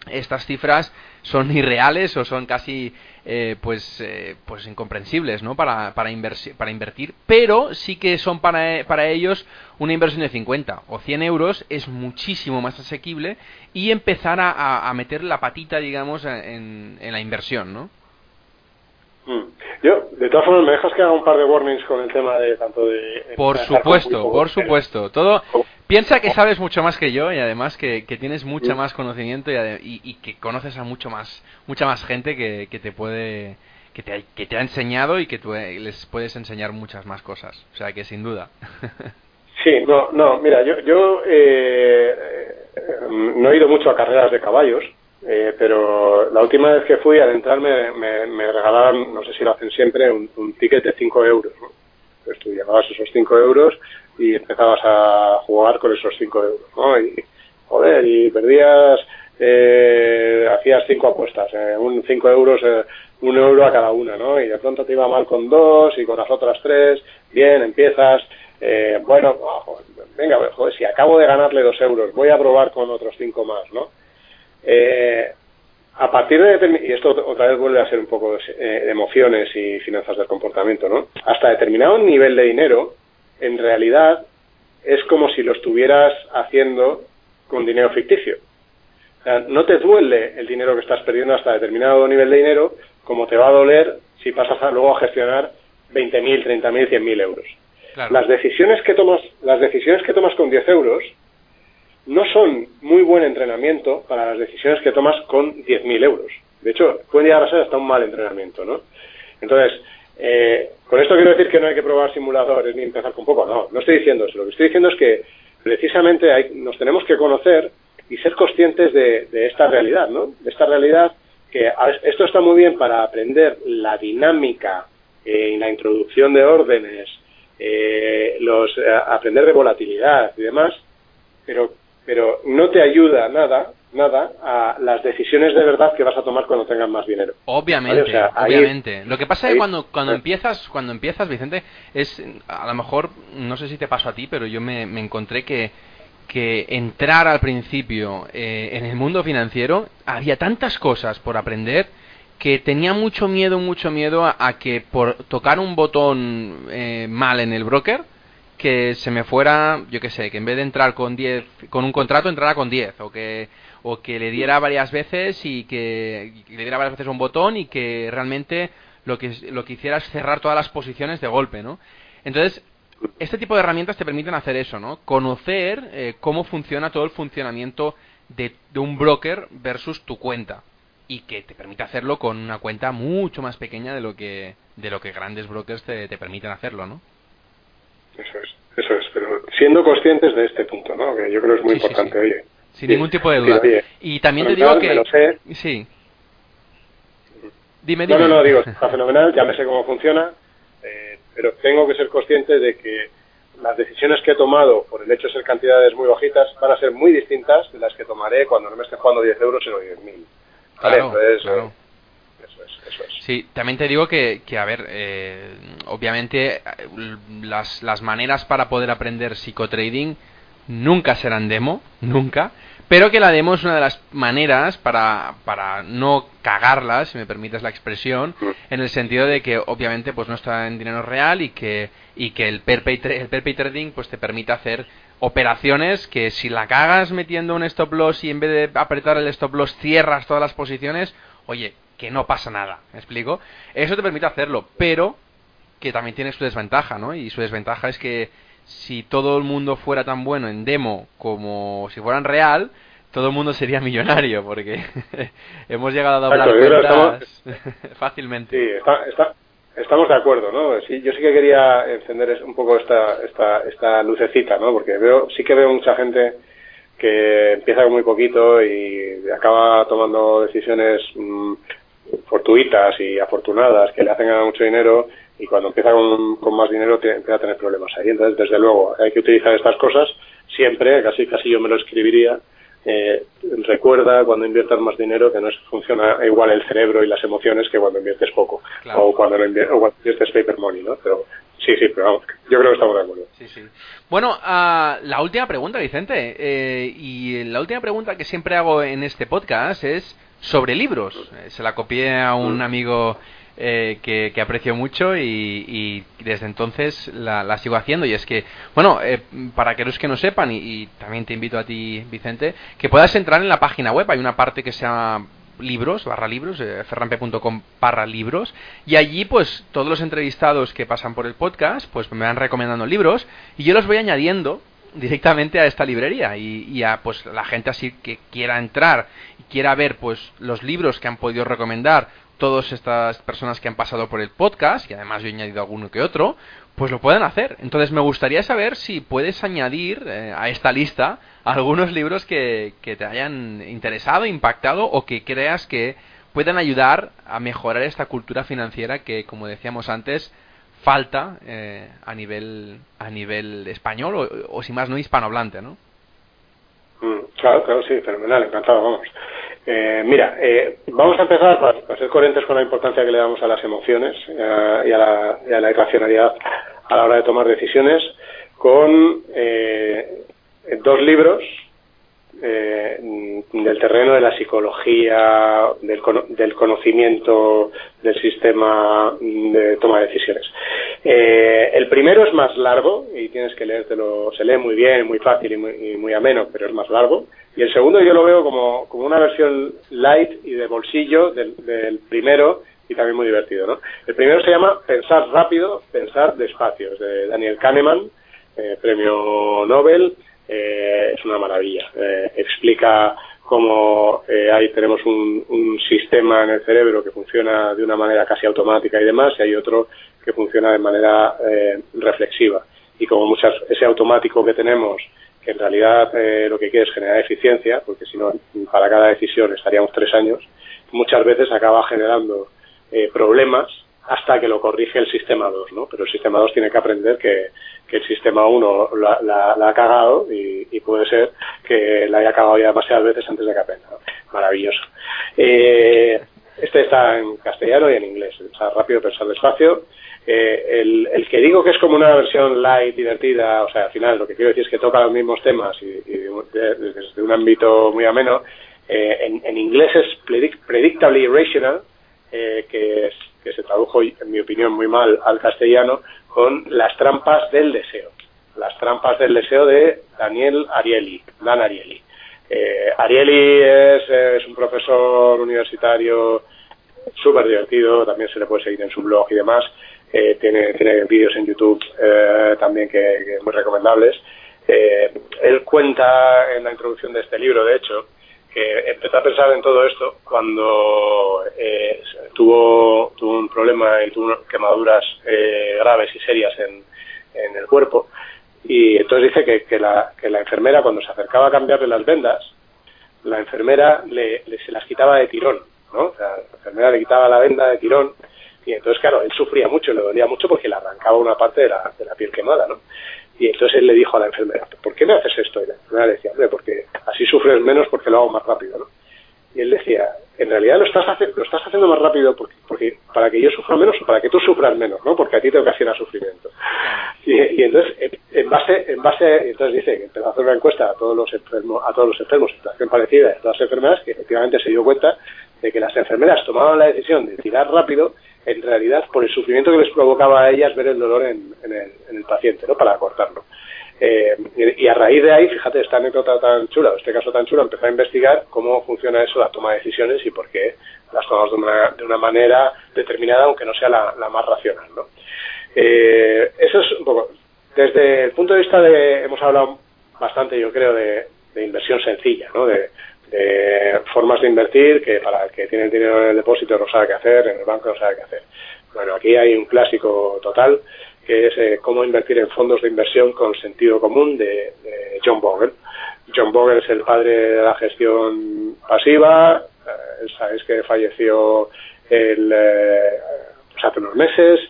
[SPEAKER 1] estas cifras son irreales o son casi eh, pues eh, pues incomprensibles no para para, para invertir pero sí que son para, para ellos una inversión de 50 o 100 euros es muchísimo más asequible y empezar a, a- meter la patita digamos en, en la inversión no
[SPEAKER 2] Mm. Yo, de todas formas, me dejas que haga un par de warnings con el tema de tanto de...
[SPEAKER 1] por supuesto por supuesto todo. Piensa que sabes mucho más que yo y además que, que tienes mucho más conocimiento y, y- y que conoces a mucho más mucha más gente que, que te puede que te, ha- que te ha enseñado y que tú eh, les puedes enseñar muchas más cosas o sea que sin duda
[SPEAKER 2] Sí, no, no, mira, yo, yo eh, eh, no he ido mucho a carreras de caballos, eh, pero la última vez que fui al entrar me, me, me regalaron, no sé si lo hacen siempre, un, un ticket de 5 euros. ¿no? Entonces tú llevabas esos 5 euros y empezabas a jugar con esos 5 euros, ¿no? Y, joder, y perdías, eh, hacías 5 apuestas, eh, un 5 euros, eh, un euro a cada una, ¿no? Y de pronto te iba mal con dos y con las otras tres, bien, empiezas, eh, bueno, oh, venga, joder, si acabo de ganarle dos euros, voy a probar con otros cinco más, ¿no? Eh, a partir de y esto otra vez vuelve a ser un poco eh, de emociones y finanzas del comportamiento, ¿no? Hasta determinado nivel de dinero, en realidad es como si lo estuvieras haciendo con dinero ficticio. O sea, no te duele el dinero que estás perdiendo hasta determinado nivel de dinero, como te va a doler si pasas a, luego a gestionar 20.000, 30.000, 100.000 euros.
[SPEAKER 1] claro
[SPEAKER 2] Las decisiones que tomas, las decisiones que tomas con 10 euros no son muy buen entrenamiento para las decisiones que tomas con 10.000 euros. De hecho, pueden llegar a ser hasta un mal entrenamiento, ¿no? Entonces, eh, con esto quiero decir que no hay que probar simuladores ni empezar con poco. No, no estoy diciendo eso. Lo que estoy diciendo es que precisamente hay- nos tenemos que conocer y ser conscientes de, de esta realidad, ¿no? De esta realidad que esto está muy bien para aprender la dinámica eh, y la introducción de órdenes, eh, los eh, aprender de volatilidad y demás, pero pero no te ayuda nada nada a las decisiones de verdad que vas a tomar cuando tengas más dinero.
[SPEAKER 1] Obviamente,
[SPEAKER 2] Vale, o sea, ahí-
[SPEAKER 1] obviamente. Lo que pasa es que cuando, cuando
[SPEAKER 2] eh.
[SPEAKER 1] empiezas, cuando empiezas, Vicente, es a lo mejor, no sé si te pasó a ti, pero yo me, me encontré que, que entrar al principio eh, en el mundo financiero había tantas cosas por aprender que tenía mucho miedo, mucho miedo a, a que por tocar un botón eh, mal en el broker que se me fuera, yo qué sé, que en vez de entrar con 10, con un contrato entrara con 10 o que o que le diera varias veces y que, le diera varias veces un botón y que realmente lo que lo que hiciera es cerrar todas las posiciones de golpe, ¿no? Entonces, este tipo de herramientas te permiten hacer eso, ¿no? Conocer eh, cómo funciona todo el funcionamiento de, de un broker versus tu cuenta y que te permite hacerlo con una cuenta mucho más pequeña de lo que de lo que grandes brokers te, te permiten hacerlo, ¿no?
[SPEAKER 2] Eso es, eso es, pero siendo conscientes de este punto, ¿no? Que yo creo que es muy
[SPEAKER 1] Sí,
[SPEAKER 2] importante,
[SPEAKER 1] sí.
[SPEAKER 2] oye.
[SPEAKER 1] Sin ningún tipo de duda.
[SPEAKER 2] oye,
[SPEAKER 1] Y también te digo que
[SPEAKER 2] me lo sé.
[SPEAKER 1] sí. Dime,
[SPEAKER 2] No, no, no, digo, está fenomenal, ya me sé cómo funciona, eh, pero tengo que ser consciente de que las decisiones que he tomado por el hecho de ser cantidades muy bajitas van a ser muy distintas de las que tomaré cuando no me esté jugando 10 euros sino 10.000. ¿vale?
[SPEAKER 1] Claro,
[SPEAKER 2] Entonces,
[SPEAKER 1] claro.
[SPEAKER 2] Eso es, eso es.
[SPEAKER 1] Sí, también te digo que, que a ver, eh, obviamente las, las maneras para poder aprender psicotrading nunca serán demo, nunca, pero que la demo es una de las maneras para, para no cagarla, si me permites la expresión, en el sentido de que obviamente pues no está en dinero real y que, y que el per pay, tra- el per pay trading pues te permite hacer operaciones que si la cagas metiendo un stop loss y en vez de apretar el stop loss cierras todas las posiciones, oye, que no pasa nada, ¿me explico? Eso te permite hacerlo, pero que también tiene su desventaja, ¿no? Y su desventaja es que si todo el mundo fuera tan bueno en demo como si fuera en real, todo el mundo sería millonario, porque hemos llegado a doblar cuentas fácilmente.
[SPEAKER 2] Sí, está, está- estamos de acuerdo, ¿no? Sí, yo sí que quería encender un poco esta, esta, esta lucecita, ¿no? Porque veo, sí que veo mucha gente que empieza con muy poquito y acaba tomando decisiones mm, fortuitas y afortunadas que le hacen ganar mucho dinero y cuando empieza con, con más dinero te- empieza a tener problemas ahí. Entonces, desde luego, hay que utilizar estas cosas siempre, casi casi yo me lo escribiría, eh, recuerda cuando inviertas más dinero que no es- funciona igual el cerebro y las emociones que cuando inviertes poco
[SPEAKER 1] Claro.
[SPEAKER 2] o, cuando no invier- o cuando inviertes paper money, ¿no? Pero sí, sí, pero vamos, yo creo que estamos de acuerdo.
[SPEAKER 1] Sí, sí. Bueno, ah, la última pregunta, Vicente. eh, y la última pregunta que siempre hago en este podcast es sobre libros. Eh, se la copié a un amigo eh, que, que aprecio mucho y, y desde entonces la, la sigo haciendo. Y es que, bueno, eh, para aquellos que no sepan, y, y también te invito a ti, Vicente, que puedas entrar en la página web. Hay una parte que se llama libros, barra libros, eh, ferrampe.com barra libros, y allí pues todos los entrevistados que pasan por el podcast pues me van recomendando libros y yo los voy añadiendo directamente a esta librería y, y a pues la gente así que quiera entrar y quiera ver pues los libros que han podido recomendar todas estas personas que han pasado por el podcast y además yo he añadido alguno que otro pues lo pueden hacer. Entonces me gustaría saber si puedes añadir eh, a esta lista algunos libros que, que te hayan interesado, impactado o que creas que puedan ayudar a mejorar esta cultura financiera que, como decíamos antes, falta eh, a nivel a nivel español o, si más no hispanohablante, ¿no?
[SPEAKER 2] Mm, claro, claro, sí, fenomenal, encantado, vamos. Eh, mira, eh, vamos a empezar, para, para ser coherentes con la importancia que le damos a las emociones eh, y, a la, y a la irracionalidad a la hora de tomar decisiones, con eh, dos libros eh, del terreno de la psicología, del, del conocimiento del sistema de toma de decisiones. Eh, el primero es más largo y tienes que leértelo, se lee muy bien, muy fácil y muy, muy ameno, pero es más largo. Y el segundo yo lo veo como, como una versión light y de bolsillo del, primero y también muy divertido. ¿no? El primero se llama Pensar rápido, pensar despacio, es de Daniel Kahneman, eh, premio Nobel. Eh, es una maravilla. Eh, explica cómo eh, ahí tenemos un, un sistema en el cerebro que funciona de una manera casi automática y demás, y hay otro que funciona de manera eh, reflexiva. Y como muchas, ese automático que tenemos, que en realidad eh, lo que quiere es generar eficiencia, porque si no, para cada decisión estaríamos tres años, muchas veces acaba generando eh, problemas hasta que lo corrige el sistema 2, ¿no? Pero el sistema 2 tiene que aprender que, que el sistema 1 la, ha cagado y, y puede ser que la haya cagado ya demasiadas veces antes de que aprenda. Maravilloso. Eh, este está en castellano y en inglés. Está rápido, pensar despacio. Eh, el, el que digo que es como una versión light, divertida, o sea, al final lo que quiero decir es que toca los mismos temas y, y de- de- desde un ámbito muy ameno. Eh, en, en inglés es predict- Predictably Irrational, eh, que, es- que se tradujo, en mi opinión, muy mal al castellano, con Las trampas del deseo. Las trampas del deseo de Daniel Ariely, Dan Ariely. Eh, Ariely es, es un profesor universitario súper divertido, también se le puede seguir en su blog y demás. Eh, tiene, tiene vídeos en YouTube eh, también que, muy recomendables. Eh, él cuenta en la introducción de este libro, de hecho, que empezó a pensar en todo esto cuando eh, tuvo, tuvo un problema y tuvo quemaduras eh, graves y serias en, en el cuerpo. Y entonces dice que, que, la, que la enfermera, cuando se acercaba a cambiarle las vendas, la enfermera le, se las quitaba de tirón, ¿no? O sea, la enfermera le quitaba la venda de tirón y entonces, claro, él sufría mucho, le dolía mucho porque le arrancaba una parte de la, de la piel quemada, ¿no? Y entonces él le dijo a la enfermera, ¿por qué me haces esto? Y la enfermera le decía, hombre, porque así sufres menos porque lo hago más rápido, ¿no? Y él decía, en realidad lo estás, lo estás haciendo más rápido porque, porque para que yo sufra menos o para que tú sufras menos, ¿no? Porque a ti te ocasiona sufrimiento. Y, y entonces, en base, en base, entonces dice que empezó a hacer una encuesta a todos los enfermos, a todos los enfermos en situación parecida, a todas las enfermeras, que efectivamente se dio cuenta de que las enfermeras tomaban la decisión de tirar rápido, en realidad por el sufrimiento que les provocaba a ellas ver el dolor en, en, el, en el paciente, ¿no? Para cortarlo. Eh, y a raíz de ahí, fíjate, esta anécdota tan chula, este caso tan chulo, empezó a investigar cómo funciona eso, la toma de decisiones y por qué las tomamos de una, de una manera determinada, aunque no sea la, la más racional. ¿no? Eh, eso es un poco. Desde el punto de vista de. Hemos hablado bastante, yo creo, de, de inversión sencilla, ¿no? De, de, formas de invertir que para el que tiene el dinero en el depósito no sabe qué hacer, en el banco no sabe qué hacer. Bueno, aquí hay un clásico total que es eh, cómo invertir en fondos de inversión con sentido común de, John Bogle. John Bogle es el padre de la gestión pasiva, eh, sabéis que falleció el, eh, pues hace unos meses.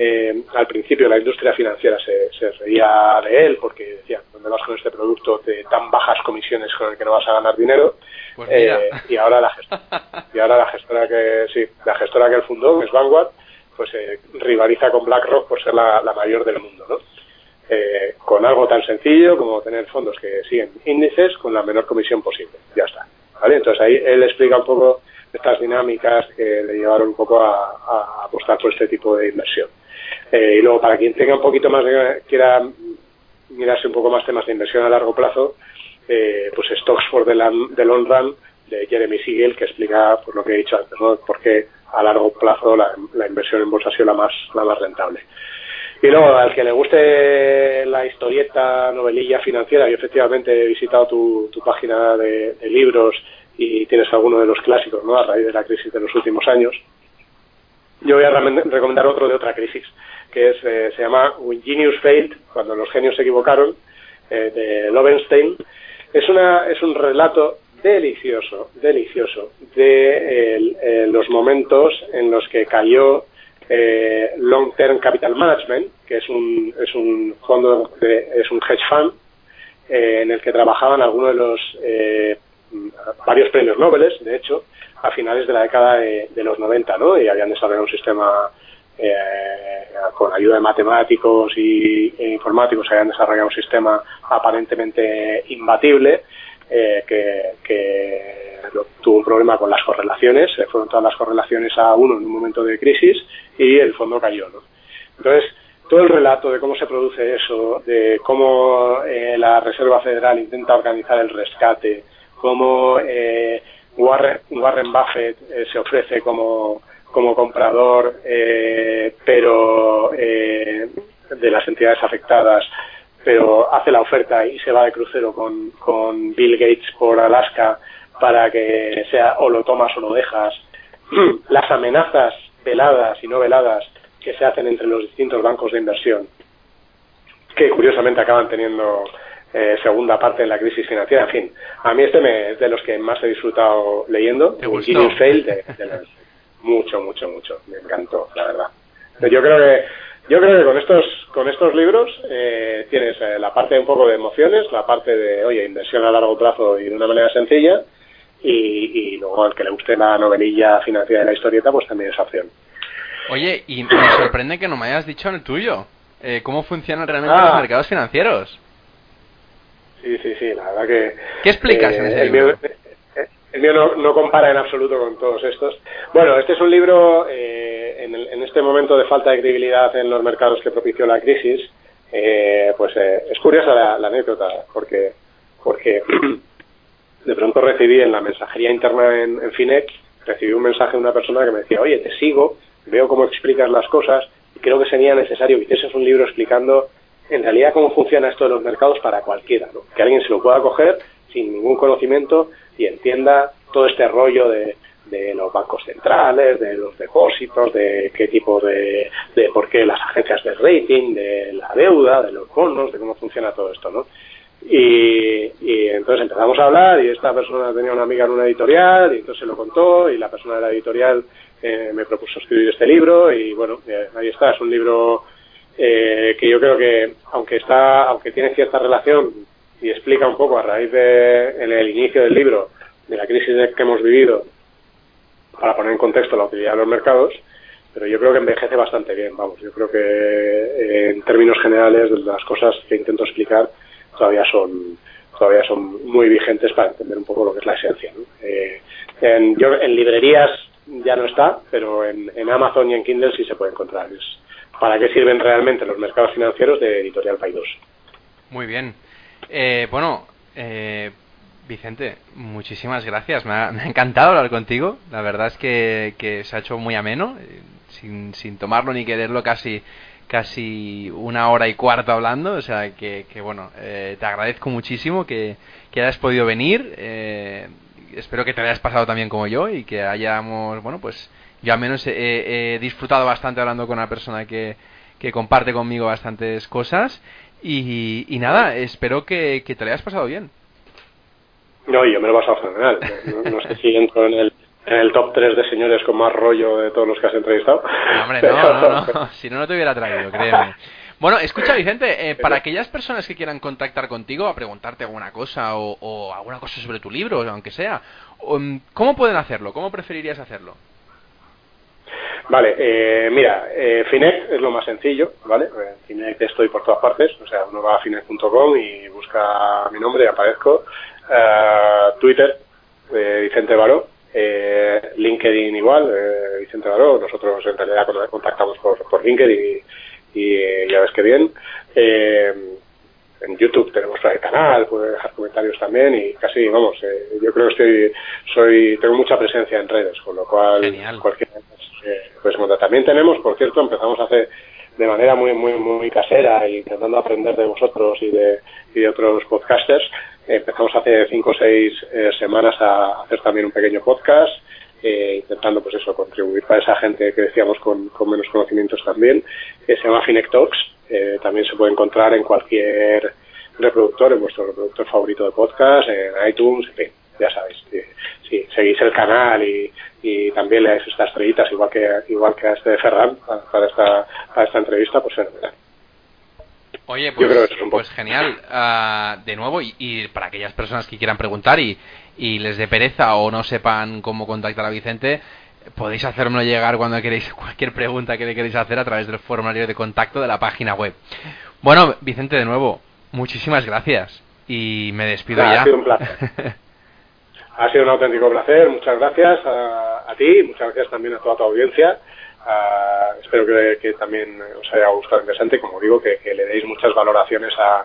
[SPEAKER 2] Eh, al principio la industria financiera se, se, reía de él porque decía, ¿dónde vas con este producto de tan bajas comisiones con el que no vas a ganar dinero?
[SPEAKER 1] Pues eh,
[SPEAKER 2] y ahora la gestora, y ahora la gestora que sí, la gestora que él fundó, que es Vanguard, pues eh, rivaliza con BlackRock por ser la, la mayor del mundo, ¿no? Eh, con algo tan sencillo como tener fondos que siguen índices con la menor comisión posible. Ya está. ¿vale? Entonces ahí él explica un poco estas dinámicas que le llevaron un poco a, apostar por este tipo de inversión. Eh, y luego, para quien tenga un poquito más, de, quiera mirarse un poco más temas de inversión a largo plazo, eh, pues Stocks for the, Long, Run de Jeremy Siegel, que explica pues, lo que he dicho antes, ¿no? por qué a largo plazo la, inversión en bolsa ha sido la más, la más rentable. Y luego, al que le guste la historieta, novelilla financiera, yo efectivamente he visitado tu, tu página de, libros y tienes alguno de los clásicos, ¿no? A raíz de la crisis de los últimos años. Yo voy a recomendar otro de otra crisis, que es, eh, se llama When Genius Failed, cuando los genios se equivocaron, eh, de Lovenstein. Es, una, es un relato delicioso, delicioso, de eh, los momentos en los que cayó eh, Long Term Capital Management, que es un, es un fondo, es un hedge fund, en el que trabajaban algunos de los varios premios Nobel, de hecho, a finales de la década de, los 90, ¿no? Y habían desarrollado un sistema eh, con ayuda de matemáticos y, e informáticos, habían desarrollado un sistema aparentemente imbatible, eh, que, que tuvo un problema con las correlaciones, se fueron todas las correlaciones a uno en un momento de crisis y el fondo cayó. ¿no? Entonces, todo el relato de cómo se produce eso, de cómo eh, la Reserva Federal intenta organizar el rescate, cómo eh, Warren, Warren Buffett eh, se ofrece como, como comprador, eh, pero eh, de las entidades afectadas, pero hace la oferta y se va de crucero con, con Bill Gates por Alaska para que sea o lo tomas o lo dejas. Las amenazas veladas y no veladas que se hacen entre los distintos bancos de inversión, que curiosamente acaban teniendo eh, segunda parte en la crisis financiera. En fin, a mí este me, es de los que más he disfrutado leyendo.
[SPEAKER 1] Genius
[SPEAKER 2] Fail, de, de los, mucho, mucho, mucho. Me encantó, la verdad. Yo creo que yo creo que con estos con estos libros eh, tienes eh, la parte un poco de emociones, la parte de, oye, inversión a largo plazo y de una manera sencilla, y, y luego al que le guste la novelilla financiera de la historieta, pues también es opción.
[SPEAKER 1] Oye, y me sorprende que no me hayas dicho el tuyo. Eh, ¿Cómo funcionan realmente ah. los mercados financieros?
[SPEAKER 2] Sí, sí, sí, la verdad que...
[SPEAKER 1] ¿Qué explicas en ese libro?
[SPEAKER 2] Mío, el mío no, no, compara en absoluto con todos estos. Bueno, este es un libro, eh, en, el, en, este momento de falta de credibilidad en los mercados que propició la crisis, eh, pues eh, es curiosa la, la, anécdota, porque, porque de pronto recibí en la mensajería interna en, en Finex, recibí un mensaje de una persona que me decía, oye, te sigo, veo cómo explicas las cosas, y creo que sería necesario que hicieses un libro explicando en realidad cómo funciona esto de los mercados para cualquiera, ¿no? que alguien se lo pueda coger sin ningún conocimiento y entienda todo este rollo de, de los bancos centrales, de los depósitos, de qué tipo de, de por qué las agencias de rating, de la deuda, de los bonos, de cómo funciona todo esto, ¿no? Y, y entonces empezamos a hablar y esta persona tenía una amiga en una editorial y entonces se lo contó y la persona de la editorial eh, me propuso escribir este libro y bueno, eh, ahí está, es un libro eh, que yo creo que aunque está, aunque tiene cierta relación y explica un poco a raíz de en el inicio del libro de la crisis que hemos vivido para poner en contexto la utilidad de los mercados, pero yo creo que envejece bastante bien, vamos, yo creo que eh, en términos generales las cosas que intento explicar todavía son todavía son muy vigentes para entender un poco lo que es la esencia. Eh, en, yo, en librerías ya no está, pero en, en, Amazon y en Kindle sí se puede encontrar. Es para qué sirven realmente los mercados financieros de Editorial 2.
[SPEAKER 1] Muy bien. Eh, bueno, eh, Vicente, muchísimas gracias. Me ha, encantado hablar contigo. La verdad es que, que se ha hecho muy ameno, eh, sin, sin tomarlo ni quererlo casi casi una hora y cuarto hablando, o sea que, que bueno, eh, te agradezco muchísimo que, que hayas podido venir, eh, espero que te hayas pasado también como yo y que hayamos, bueno, pues yo al menos he, he disfrutado bastante hablando con una persona que, que comparte conmigo bastantes cosas y, y nada, espero que, que te lo hayas pasado bien.
[SPEAKER 2] No, yo me lo he pasado fenomenal. No, no sé si entro en el en el top 3 de señores con más rollo de todos los que has entrevistado.
[SPEAKER 1] No, hombre, no, no, no, si no, no te hubiera traído, créeme. Bueno, escucha Vicente, eh, para aquellas personas que quieran contactar contigo a preguntarte alguna cosa o, o alguna cosa sobre tu libro, aunque sea, um, ¿cómo pueden hacerlo? ¿Cómo preferirías hacerlo?
[SPEAKER 2] Vale, eh, mira, eh, Finet es lo más sencillo, ¿vale? En Finet estoy por todas partes, o sea, uno va a finet.com y busca mi nombre y aparezco. Uh, Twitter, eh, Vicente Baró, eh, LinkedIn igual, eh, Vicente Baró, nosotros en realidad contactamos por, por LinkedIn y, y, ya ves que bien. Eh, en YouTube tenemos el canal, puede dejar comentarios también y casi, vamos, eh, yo creo que estoy, soy, tengo mucha presencia en redes, con lo cual
[SPEAKER 1] Genial.
[SPEAKER 2] cualquier eh, pues también tenemos, por cierto, empezamos hace de manera muy muy muy casera intentando aprender de vosotros y de, otros podcasters empezamos hace cinco o seis eh, semanas a hacer también un pequeño podcast eh, intentando pues eso contribuir para esa gente que decíamos con, menos conocimientos también que se llama Finec Talks eh, también se puede encontrar en cualquier reproductor en vuestro reproductor favorito de podcast en iTunes en fin, ya sabéis sí, seguís el canal y, y también le dais estas estrellitas igual que igual que a este de Ferran para esta, para esta entrevista pues fenomenal
[SPEAKER 1] Oye, pues, es pues genial. Uh, de nuevo, y, y, para aquellas personas que quieran preguntar y, y, les dé pereza o no sepan cómo contactar a Vicente, podéis hacérmelo llegar cuando queréis cualquier pregunta que le queréis hacer a través del formulario de contacto de la página web. Bueno, Vicente, de nuevo, muchísimas gracias. Y me despido ya.
[SPEAKER 2] Ha sido un placer. ha sido un auténtico placer. Muchas gracias a, ti, muchas gracias también a toda tu audiencia. Uh, espero que, también os haya gustado interesante, como digo, que, le deis muchas valoraciones a,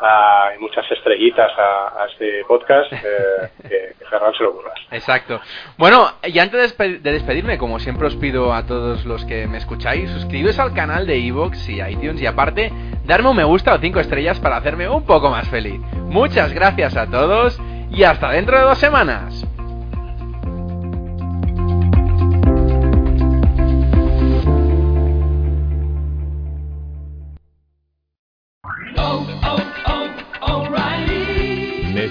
[SPEAKER 2] a, y muchas estrellitas a, este podcast, eh, que, que se lo ocurra.
[SPEAKER 1] Exacto. Bueno, y antes de, de, despedirme, como siempre os pido a todos los que me escucháis, suscribiros al canal de Evox y iTunes y aparte, darme un me gusta o cinco estrellas para hacerme un poco más feliz. Muchas gracias a todos y hasta dentro de dos semanas.